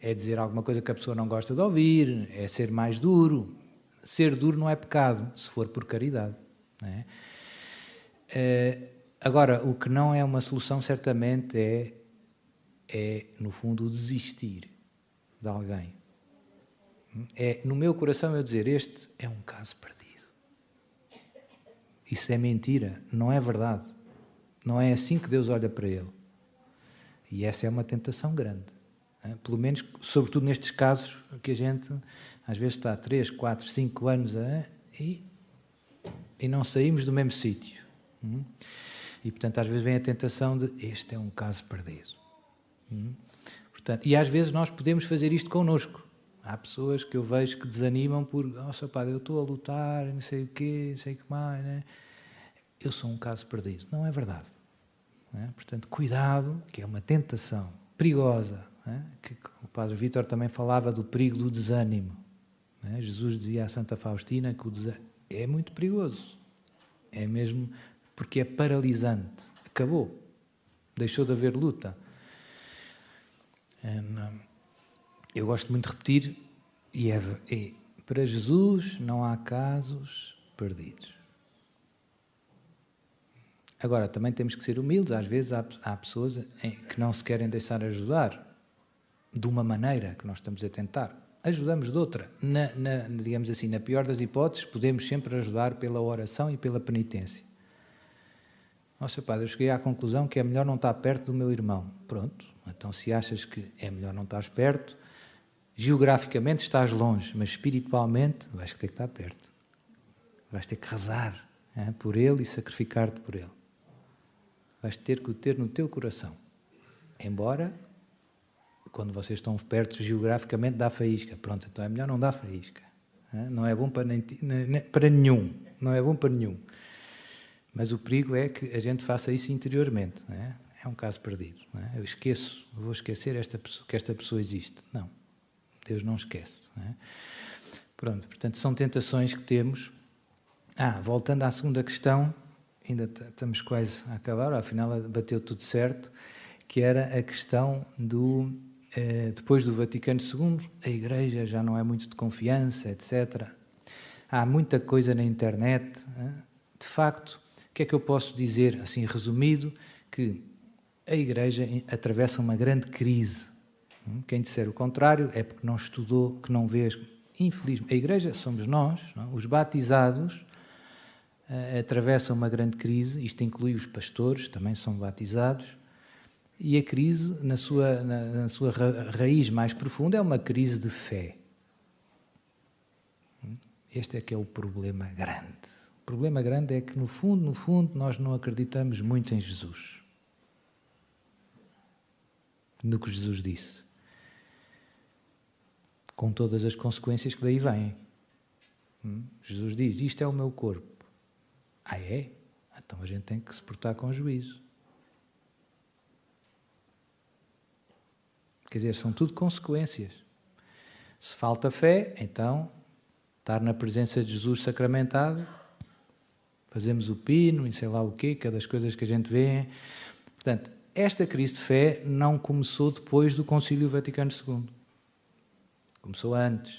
é dizer alguma coisa que a pessoa não gosta de ouvir, é ser mais duro. Ser duro não é pecado, se for por caridade. Não é? Uh, agora, o que não é uma solução, certamente, é, é no fundo, desistir de alguém. É, no meu coração, eu dizer: Este é um caso perdido. Isso é mentira, não é verdade. Não é assim que Deus olha para ele. E essa é uma tentação grande. Pelo menos, sobretudo nestes casos que a gente às vezes está 3, 4, 5 anos e, e não saímos do mesmo sítio. Hum? E, portanto, às vezes vem a tentação de este é um caso perdido. Portanto, e às vezes nós podemos fazer isto connosco. Há pessoas que eu vejo que desanimam por, nossa, pá, eu estou a lutar, não sei o quê, não sei o que mais, né? eu sou um caso perdido. Não é verdade. Não é? Portanto, cuidado, que é uma tentação perigosa. É? Que o Padre Vítor também falava do perigo do desânimo. É? Jesus dizia a Santa Faustina que o desânimo é muito perigoso. É mesmo porque é paralisante. Acabou. Deixou de haver luta. Um, eu gosto muito de repetir, e é, é, para Jesus não há casos perdidos. Agora, também temos que ser humildes. Às vezes há, há pessoas que não se querem deixar ajudar de uma maneira que nós estamos a tentar. Ajudamos de outra. Na, na, digamos assim, na pior das hipóteses, podemos sempre ajudar pela oração e pela penitência. Nossa, padre, eu cheguei à conclusão que é melhor não estar perto do meu irmão. Pronto, então se achas que é melhor não estar perto, geograficamente estás longe, mas espiritualmente vais ter que estar perto. Vais ter que rezar é, por ele e sacrificar-te por ele. Vais ter que o ter no teu coração. Embora, quando vocês estão perto geograficamente, dá faísca. Pronto, então é melhor não dar faísca. É? Não é bom para, nem, para nenhum. Não é bom para nenhum. Mas o perigo é que a gente faça isso interiormente. É? É? um caso perdido. É? Eu esqueço, vou esquecer esta pessoa, que esta pessoa existe. Não. Deus não esquece. Não é? Pronto, portanto, são tentações que temos. Ah, voltando à segunda questão, ainda estamos quase a acabar, afinal bateu tudo certo, que era a questão do. Eh, depois do Vaticano II, a Igreja já não é muito de confiança, etc. Há muita coisa na internet. De facto, que é que eu posso dizer, assim resumido, que a Igreja atravessa uma grande crise. Hum? Quem disser o contrário é porque não estudou, que não vê. Infelizmente, a Igreja somos nós, não? É? os batizados uh, atravessam uma grande crise, isto inclui os pastores, também são batizados, e a crise, na sua, na, na sua ra raiz mais profunda, é uma crise de fé. Hum? Este é que é o problema grande. O problema grande é que, no fundo, no fundo, nós não acreditamos muito em Jesus. No que Jesus disse. com todas as consequências que daí vêm. Hum? Jesus diz: Isto é o meu corpo. Ah, é? Então a gente tem que se portar com juízo. Quer dizer, são tudo consequências. Se falta fé, então estar na presença de Jesus sacramentado, fazemos o pino e sei lá o quê, é das coisas que a gente vê. Portanto, esta crise de fé não começou depois do Concílio Vaticano II. Começou antes.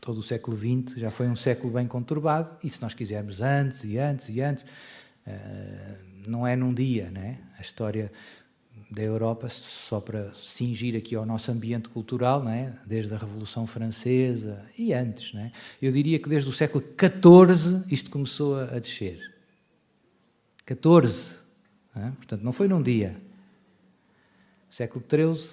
Todo o século XX já foi um século bem conturbado, e se nós quisermos antes e antes e antes, eh, não é num dia, né? A história da Europa, só para cingir aqui ao nosso ambiente cultural, né? desde a Revolução Francesa e antes. Né? Eu diria que desde o século XIV isto começou a descer. XIV. Né? Portanto, não foi num dia. O século XIII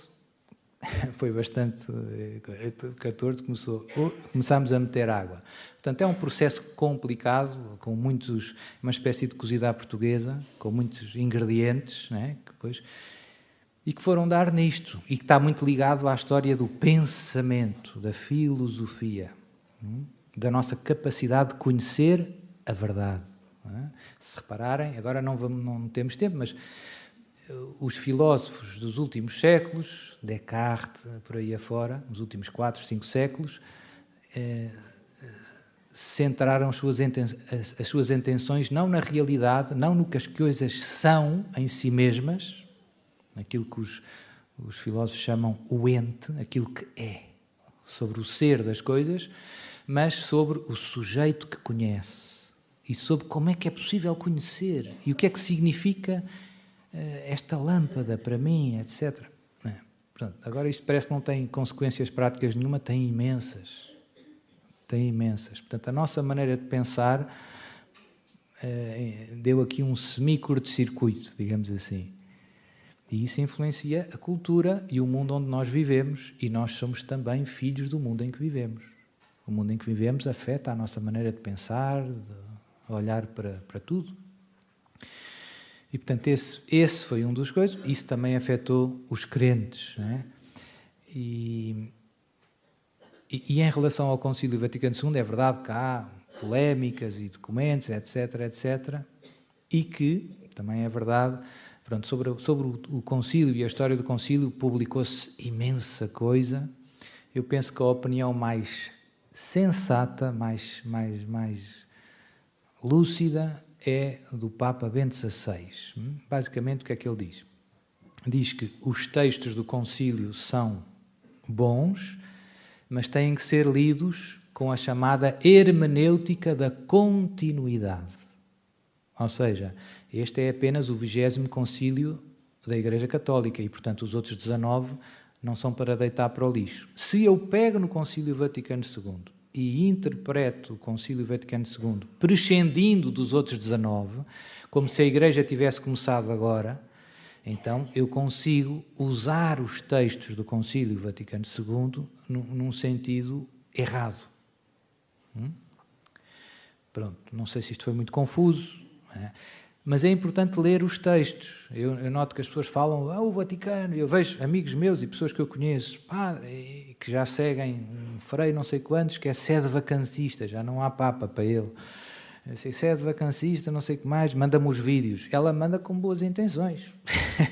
foi bastante. XIV começou, começámos a meter água. Portanto, é um processo complicado, com muitos. uma espécie de cozida à portuguesa, com muitos ingredientes, né? que depois e que foram dar nisto, e que está muito ligado à história do pensamento, da filosofia, hum, da nossa capacidade de conhecer a verdade. É? Se repararem, agora não, vamos, não temos tempo, mas eh, os filósofos dos últimos séculos, Descartes, por aí afora, nos últimos quatro, cinco séculos, eh, centraram as suas, as, as suas intenções não na realidade, não no que as coisas são em si mesmas, aquilo que os, os filósofos chamam o ente, aquilo que é, sobre o ser das coisas, mas sobre o sujeito que conhece e sobre como é que é possível conhecer e o que é que significa uh, esta lâmpada para mim, etc. É. Pronto, agora isto parece que não tem consequências práticas nenhuma, tem imensas. Tem imensas. Portanto, a nossa maneira de pensar uh, deu aqui um semi-curto-circuito, digamos assim. E isso influencia a cultura e o mundo onde nós vivemos, e nós somos também filhos do mundo em que vivemos. O mundo em que vivemos afeta a nossa maneira de pensar, de olhar para, para tudo. E, portanto, esse, esse foi um dos coisas. Isso também afetou os crentes. É? E, e, e, em relação ao Concílio Vaticano II, é verdade que há polémicas e documentos, etc., etc., e que, também é verdade, Pronto, sobre, sobre o, o concílio e a história do concílio publicou-se imensa coisa. Eu penso que a opinião mais sensata, mais, mais, mais lúcida, é do Papa Bento XVI. Hum? Basicamente, o que é que ele diz? Diz que os textos do concílio são bons, mas têm que ser lidos com a chamada hermenêutica da continuidade. Ou seja, este é apenas o vigésimo concílio da Igreja Católica e, portanto, os outros 19 não são para deitar para o lixo. Se eu pego no Concílio Vaticano II e interpreto o Concílio Vaticano II prescindindo dos outros 19, como se a Igreja tivesse começado agora, então eu consigo usar os textos do Concílio Vaticano II num sentido errado. Hum? Pronto, não sei se isto foi muito confuso. É? Mas é importante ler os textos. Eu, eu, noto que as pessoas falam, ah, o Vaticano. Eu vejo amigos meus e pessoas que eu conheço, padre, que já seguem um frei não sei quantos, que é sede vacancista, já não há papa para ele. Sei, sede vacancista, não sei o que mais, manda-me os vídeos. Ela manda com boas intenções.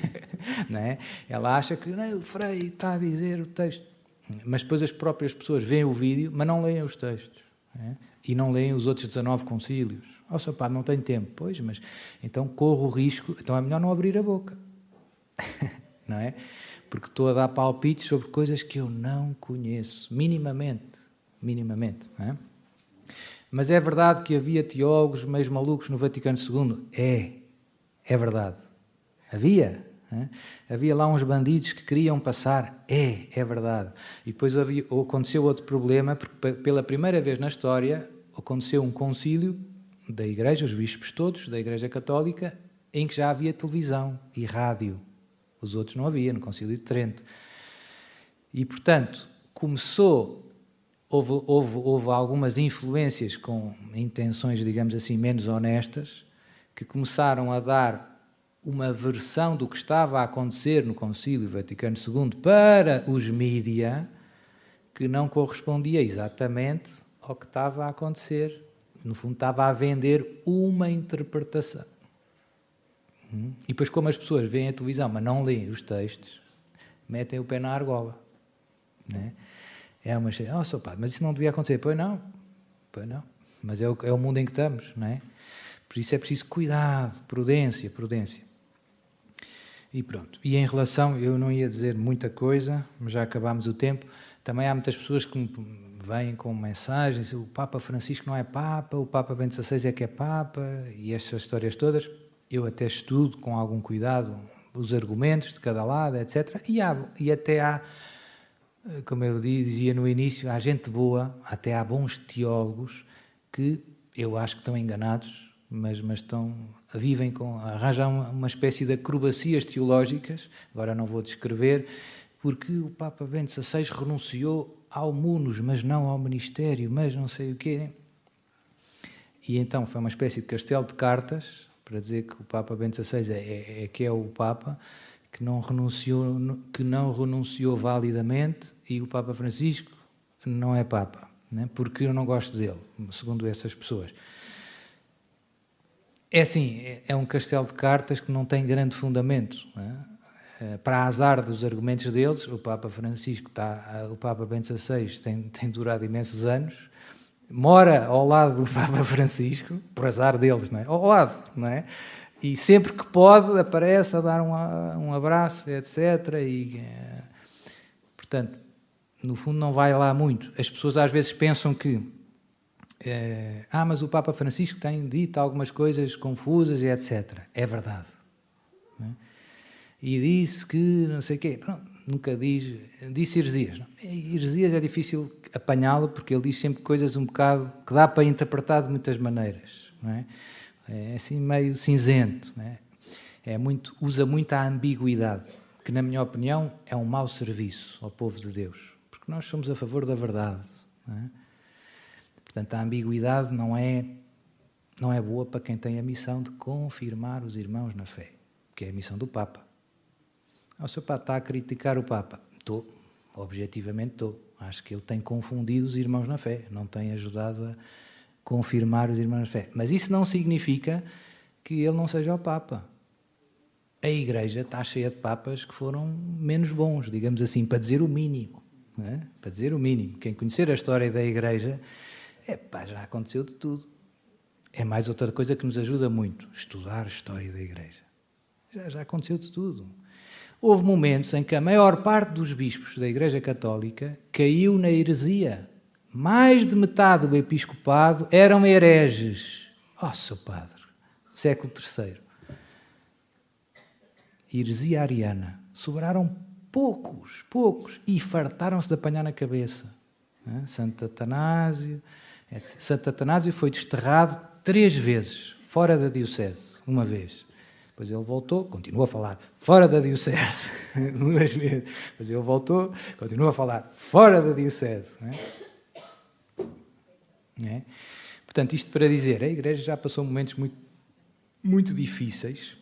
não é? Ela acha que não, o frei está a dizer o texto. Mas depois as próprias pessoas veem o vídeo, mas não leem os textos. É? E não leem os outros 19 concílios Oh, seu padre, não tenho tempo. Pois, mas então corro o risco, então é melhor não abrir a boca. não é? Porque estou a dar palpites sobre coisas que eu não conheço, minimamente. Minimamente. Não é? Mas é verdade que havia teólogos meio malucos no Vaticano II? É, é verdade. Havia. É? Havia lá uns bandidos que queriam passar? É, é verdade. E depois havia, aconteceu outro problema, porque pela primeira vez na história aconteceu um concílio da Igreja, os bispos todos, da Igreja Católica, em que já havia televisão e rádio. Os outros não havia, no Concílio de Trento. E, portanto, começou, houve, houve, houve algumas influências com intenções, digamos assim, menos honestas, que começaram a dar uma versão do que estava a acontecer no Concílio Vaticano II para os mídia, que não correspondia exatamente ao que estava a acontecer. No fundo, estava a vender uma interpretação. Hum? E depois, como as pessoas veem a televisão, mas não leem os textos, metem o pé na argola. Né? É uma cheia, oh, padre, mas isso não devia acontecer. Pois não, pois não. Mas é o, é o mundo em que estamos, não é? Por isso é preciso cuidado, prudência, prudência. E pronto. E em relação, eu não ia dizer muita coisa, mas já acabámos o tempo. Também há muitas pessoas que vêm com mensagens: o Papa Francisco não é Papa, o Papa Bento XVI é que é Papa, e estas histórias todas. Eu até estudo com algum cuidado os argumentos de cada lado, etc. E, há, e até há, como eu dizia no início, há gente boa, até há bons teólogos que eu acho que estão enganados mas, mas estão, vivem com, arranjam uma, uma espécie de acrobacias teológicas, agora não vou descrever, porque o Papa Bento XVI renunciou ao munus, mas não ao ministério, mas não sei o quê. E então foi uma espécie de castelo de cartas para dizer que o Papa Bento XVI é, é, é que é o Papa que não renunciou que não renunciou validamente e o Papa Francisco não é Papa, né? porque eu não gosto dele, segundo essas pessoas. É assim, é um castelo de cartas que não tem grande fundamento. É? Para azar dos argumentos deles, o Papa Francisco está, o Papa Bento XVI tem, tem durado imensos anos, mora ao lado do Papa Francisco, por azar deles, não é? Ao lado, não é? E sempre que pode aparece a dar um, um abraço, etc. E, eh, portanto, no fundo não vai lá muito. As pessoas às vezes pensam que ah, mas o Papa Francisco tem dito algumas coisas confusas e etc. É verdade. É? E disse que não sei o quê. Pronto, nunca diz. Disse heresias. Não? Heresias é difícil apanhá-lo porque ele diz sempre coisas um bocado que dá para interpretar de muitas maneiras. Não é? é assim meio cinzento. Não é? é muito, usa muito a ambiguidade, que, na minha opinião, é um mau serviço ao povo de Deus. Porque nós somos a favor da verdade. É? Portanto, a ambiguidade não é, não é boa para quem tem a missão de confirmar os irmãos na fé, que é a missão do Papa. O seu Papa está a criticar o Papa. Estou, objetivamente estou. Acho que ele tem confundido os irmãos na fé, não tem ajudado a confirmar os irmãos na fé. Mas isso não significa que ele não seja o Papa. A Igreja está cheia de papas que foram menos bons, digamos assim, para dizer o mínimo. É? Para dizer o mínimo. Quem conhecer a história da Igreja é pá, já aconteceu de tudo. É mais outra coisa que nos ajuda muito, estudar a história da Igreja. Já, já aconteceu de tudo. Houve momentos em que a maior parte dos bispos da Igreja Católica caiu na heresia. Mais de metade do episcopado eram hereges. Oh, seu padre, século III. Heresia ariana. Sobraram poucos, poucos, e fartaram-se de apanhar na cabeça. Santo Atanásio, Santo Atanásio foi desterrado três vezes, fora da Diocese, uma vez. Depois ele voltou, continua a falar, fora da Diocese, duas vezes. Ele voltou, continua a falar, fora da Diocese. É? É? Portanto, isto para dizer, a Igreja já passou momentos muito, muito difíceis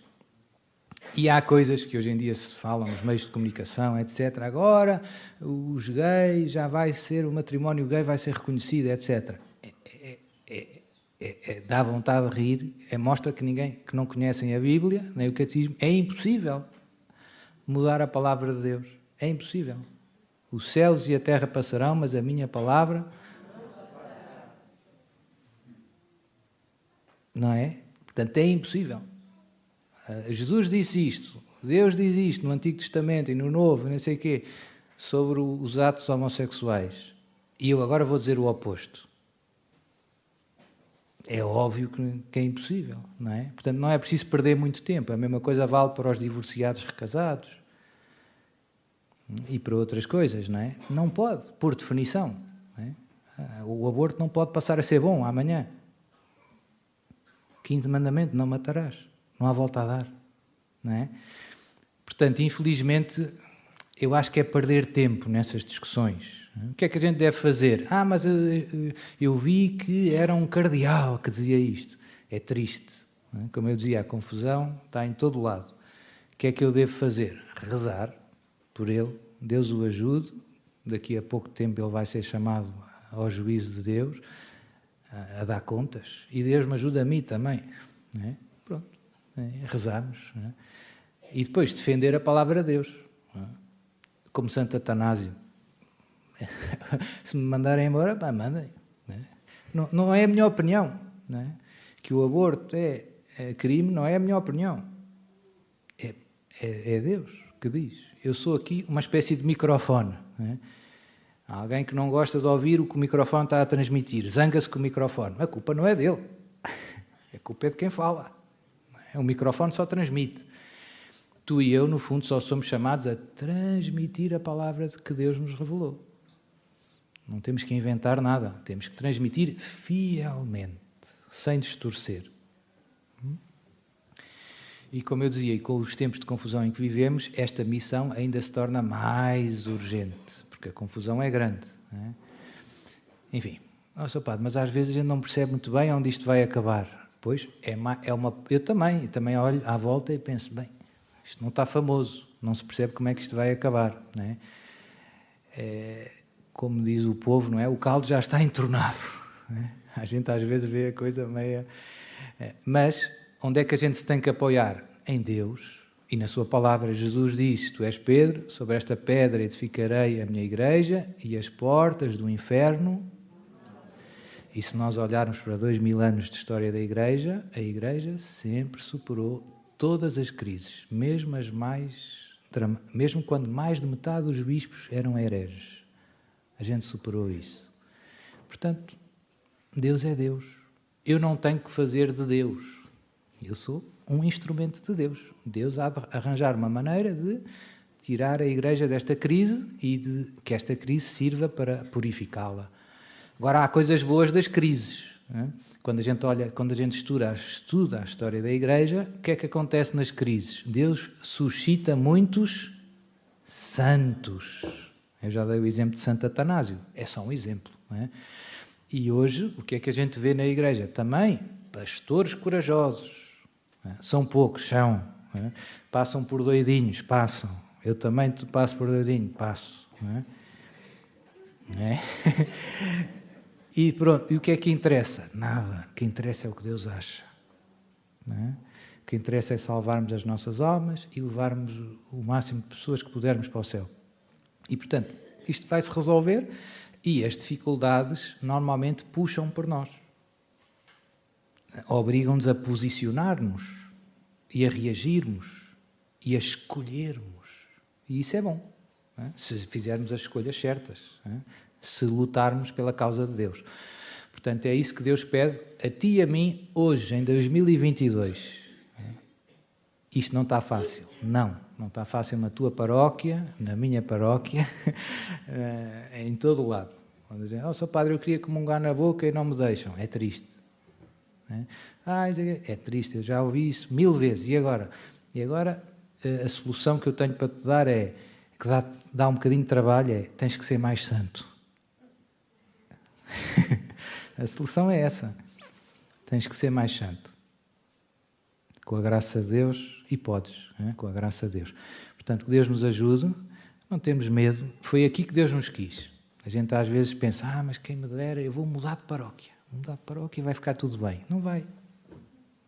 e há coisas que hoje em dia se falam nos meios de comunicação, etc. Agora os gays já vai ser, o matrimónio gay vai ser reconhecido, etc é, é, é, dá vontade de rir, é, mostra que ninguém que não conhecem a Bíblia, nem o catecismo, é impossível mudar a palavra de Deus. É impossível. Os céus e a terra passarão, mas a minha palavra não é? Portanto, é impossível. Ah, Jesus disse isto, Deus diz isto no Antigo Testamento e no Novo, não sei o quê, sobre os atos homossexuais. E eu agora vou dizer o oposto é óbvio que, é impossível, não é? Portanto, não é preciso perder muito tempo. A mesma coisa vale para os divorciados recasados e para outras coisas, não é? Não pode, por definição. É? O aborto não pode passar a ser bom amanhã. Quinto mandamento, não matarás. Não há volta a dar, não é? Portanto, infelizmente, eu acho que é perder tempo nessas discussões o que é que a gente deve fazer? Ah, mas eu, eh, eh, eu vi que era um cardeal que dizia isto. É triste. É? Como eu dizia, a confusão está em todo lado. O que é que eu devo fazer? Rezar por ele, Deus o ajude, Daqui a pouco tempo ele vai ser chamado ao juízo de Deus, a, dar contas. E Deus me ajuda a mim também. É? Pronto. É? Rezarmos. É? E depois defender a palavra de Deus. É? Como Santo Atanásio. Se me mandarem embora, pá, mandem. É? Não, não é a minha opinião. É? Que o aborto é, é, crime, não é a minha opinião. É, é, é Deus que diz. Eu sou aqui uma espécie de microfone. É? Há alguém que não gosta de ouvir o que o microfone está a transmitir, zanga-se com o microfone. A culpa não é dele, a culpa é de quem fala. É? O microfone só transmite. Tu e eu, no fundo, só somos chamados a transmitir a palavra que Deus nos revelou. Não temos que inventar nada, temos que transmitir fielmente, sem distorcer. Hum? E como eu dizia, com os tempos de confusão em que vivemos, esta missão ainda se torna mais urgente porque a confusão é grande. É? Enfim, nossa padre, mas às vezes a gente não percebe muito bem onde isto vai acabar. Pois é é uma. Eu também, também olho à volta e penso, bem, isto não está famoso, não se percebe como é que isto vai acabar. Não é? é como diz o povo, não é? O caldo já está entornado. É? A gente às vezes vê a coisa meia. É, mas onde é que a gente se tem que apoiar? Em Deus, e na sua palavra, Jesus disse: Tu és Pedro, sobre esta pedra edificarei a minha igreja e as portas do inferno. E se nós olharmos para dois mil anos de história da igreja, a igreja sempre superou todas as crises, mesmo as mais mesmo quando mais de metade dos bispos eram hereges. A gente superou isso. Portanto, Deus é Deus. Eu não tenho que fazer de Deus. Eu sou um instrumento de Deus. Deus há de arranjar uma maneira de tirar a Igreja desta crise e de que esta crise sirva para purificá-la. Agora, há coisas boas das crises. É? Quando a gente olha, quando a gente estuda, estuda a história da Igreja, o que é que acontece nas crises? Deus suscita muitos santos. Eu já dei o exemplo de Santo Atanásio, é só um exemplo. É? E hoje, o que é que a gente vê na Igreja? Também pastores corajosos, é? São poucos, são. É? Passam por doidinhos, passam. Eu também passo por doidinho, passo. É? é? e pronto, e o que é que interessa? Nada. O que interessa é o que Deus acha. É? O que interessa é salvarmos as nossas almas e levarmos o máximo de pessoas que pudermos para o céu. E portanto, isto vai se resolver e as dificuldades normalmente puxam por nós obrigam-nos a posicionar-nos e a reagirmos e a escolhermos. E isso é bom, é? se fizermos as escolhas certas, é? se lutarmos pela causa de Deus. Portanto, é isso que Deus pede a ti e a mim hoje, em 2022. É? Isto não está fácil. Não, não está fácil na tua paróquia, na minha paróquia, eh, em todo o lado. Quando dizem, oh, seu padre, eu queria comungar na boca e não me deixam. É triste. Né? Ah, é triste, eu já ouvi isso mil vezes. E agora? E agora eh, a solução que eu tenho para te dar é que dá, dá um bocadinho de trabalho, é tens que ser mais santo. a solução é essa. Tens que ser mais santo. Com a graça de Deus, e podes, né? com a graça de Deus. Portanto, que Deus nos ajude, não temos medo. Foi aqui que Deus nos quis. A gente às vezes pensa, ah, mas quem me dera, eu vou mudar de paróquia mudar de paróquia e vai ficar tudo bem. Não vai.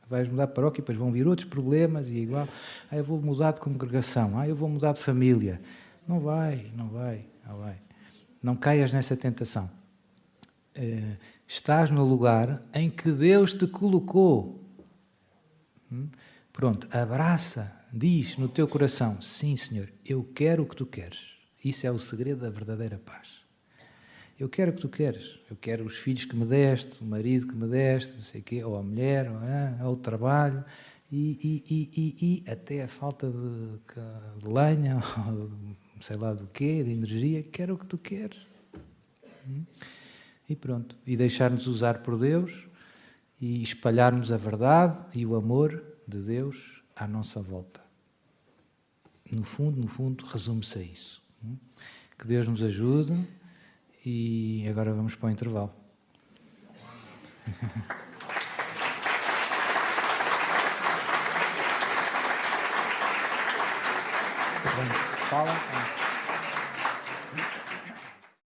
Vais mudar de paróquia e depois vão vir outros problemas e igual. Ah, eu vou mudar de congregação. Ah, eu vou mudar de família. Não vai, não vai, não vai. Não caias nessa tentação. Uh, estás no lugar em que Deus te colocou. Hum? Pronto, abraça, diz no teu coração: Sim, Senhor, eu quero o que tu queres. Isso é o segredo da verdadeira paz. Eu quero o que tu queres. Eu quero os filhos que me deste, o marido que me deste, não sei quê, ou a mulher, ou, ah, ou o trabalho, e, e, e, e, até a falta de, de lenha, ou de, sei lá do quê, de energia. Quero o que tu queres. Hum? E pronto. E deixar-nos usar por Deus e espalharmos a verdade e o amor de Deus à nossa volta. No fundo, no fundo, resume-se a isso. Que Deus nos ajude e agora vamos para o intervalo. Fala.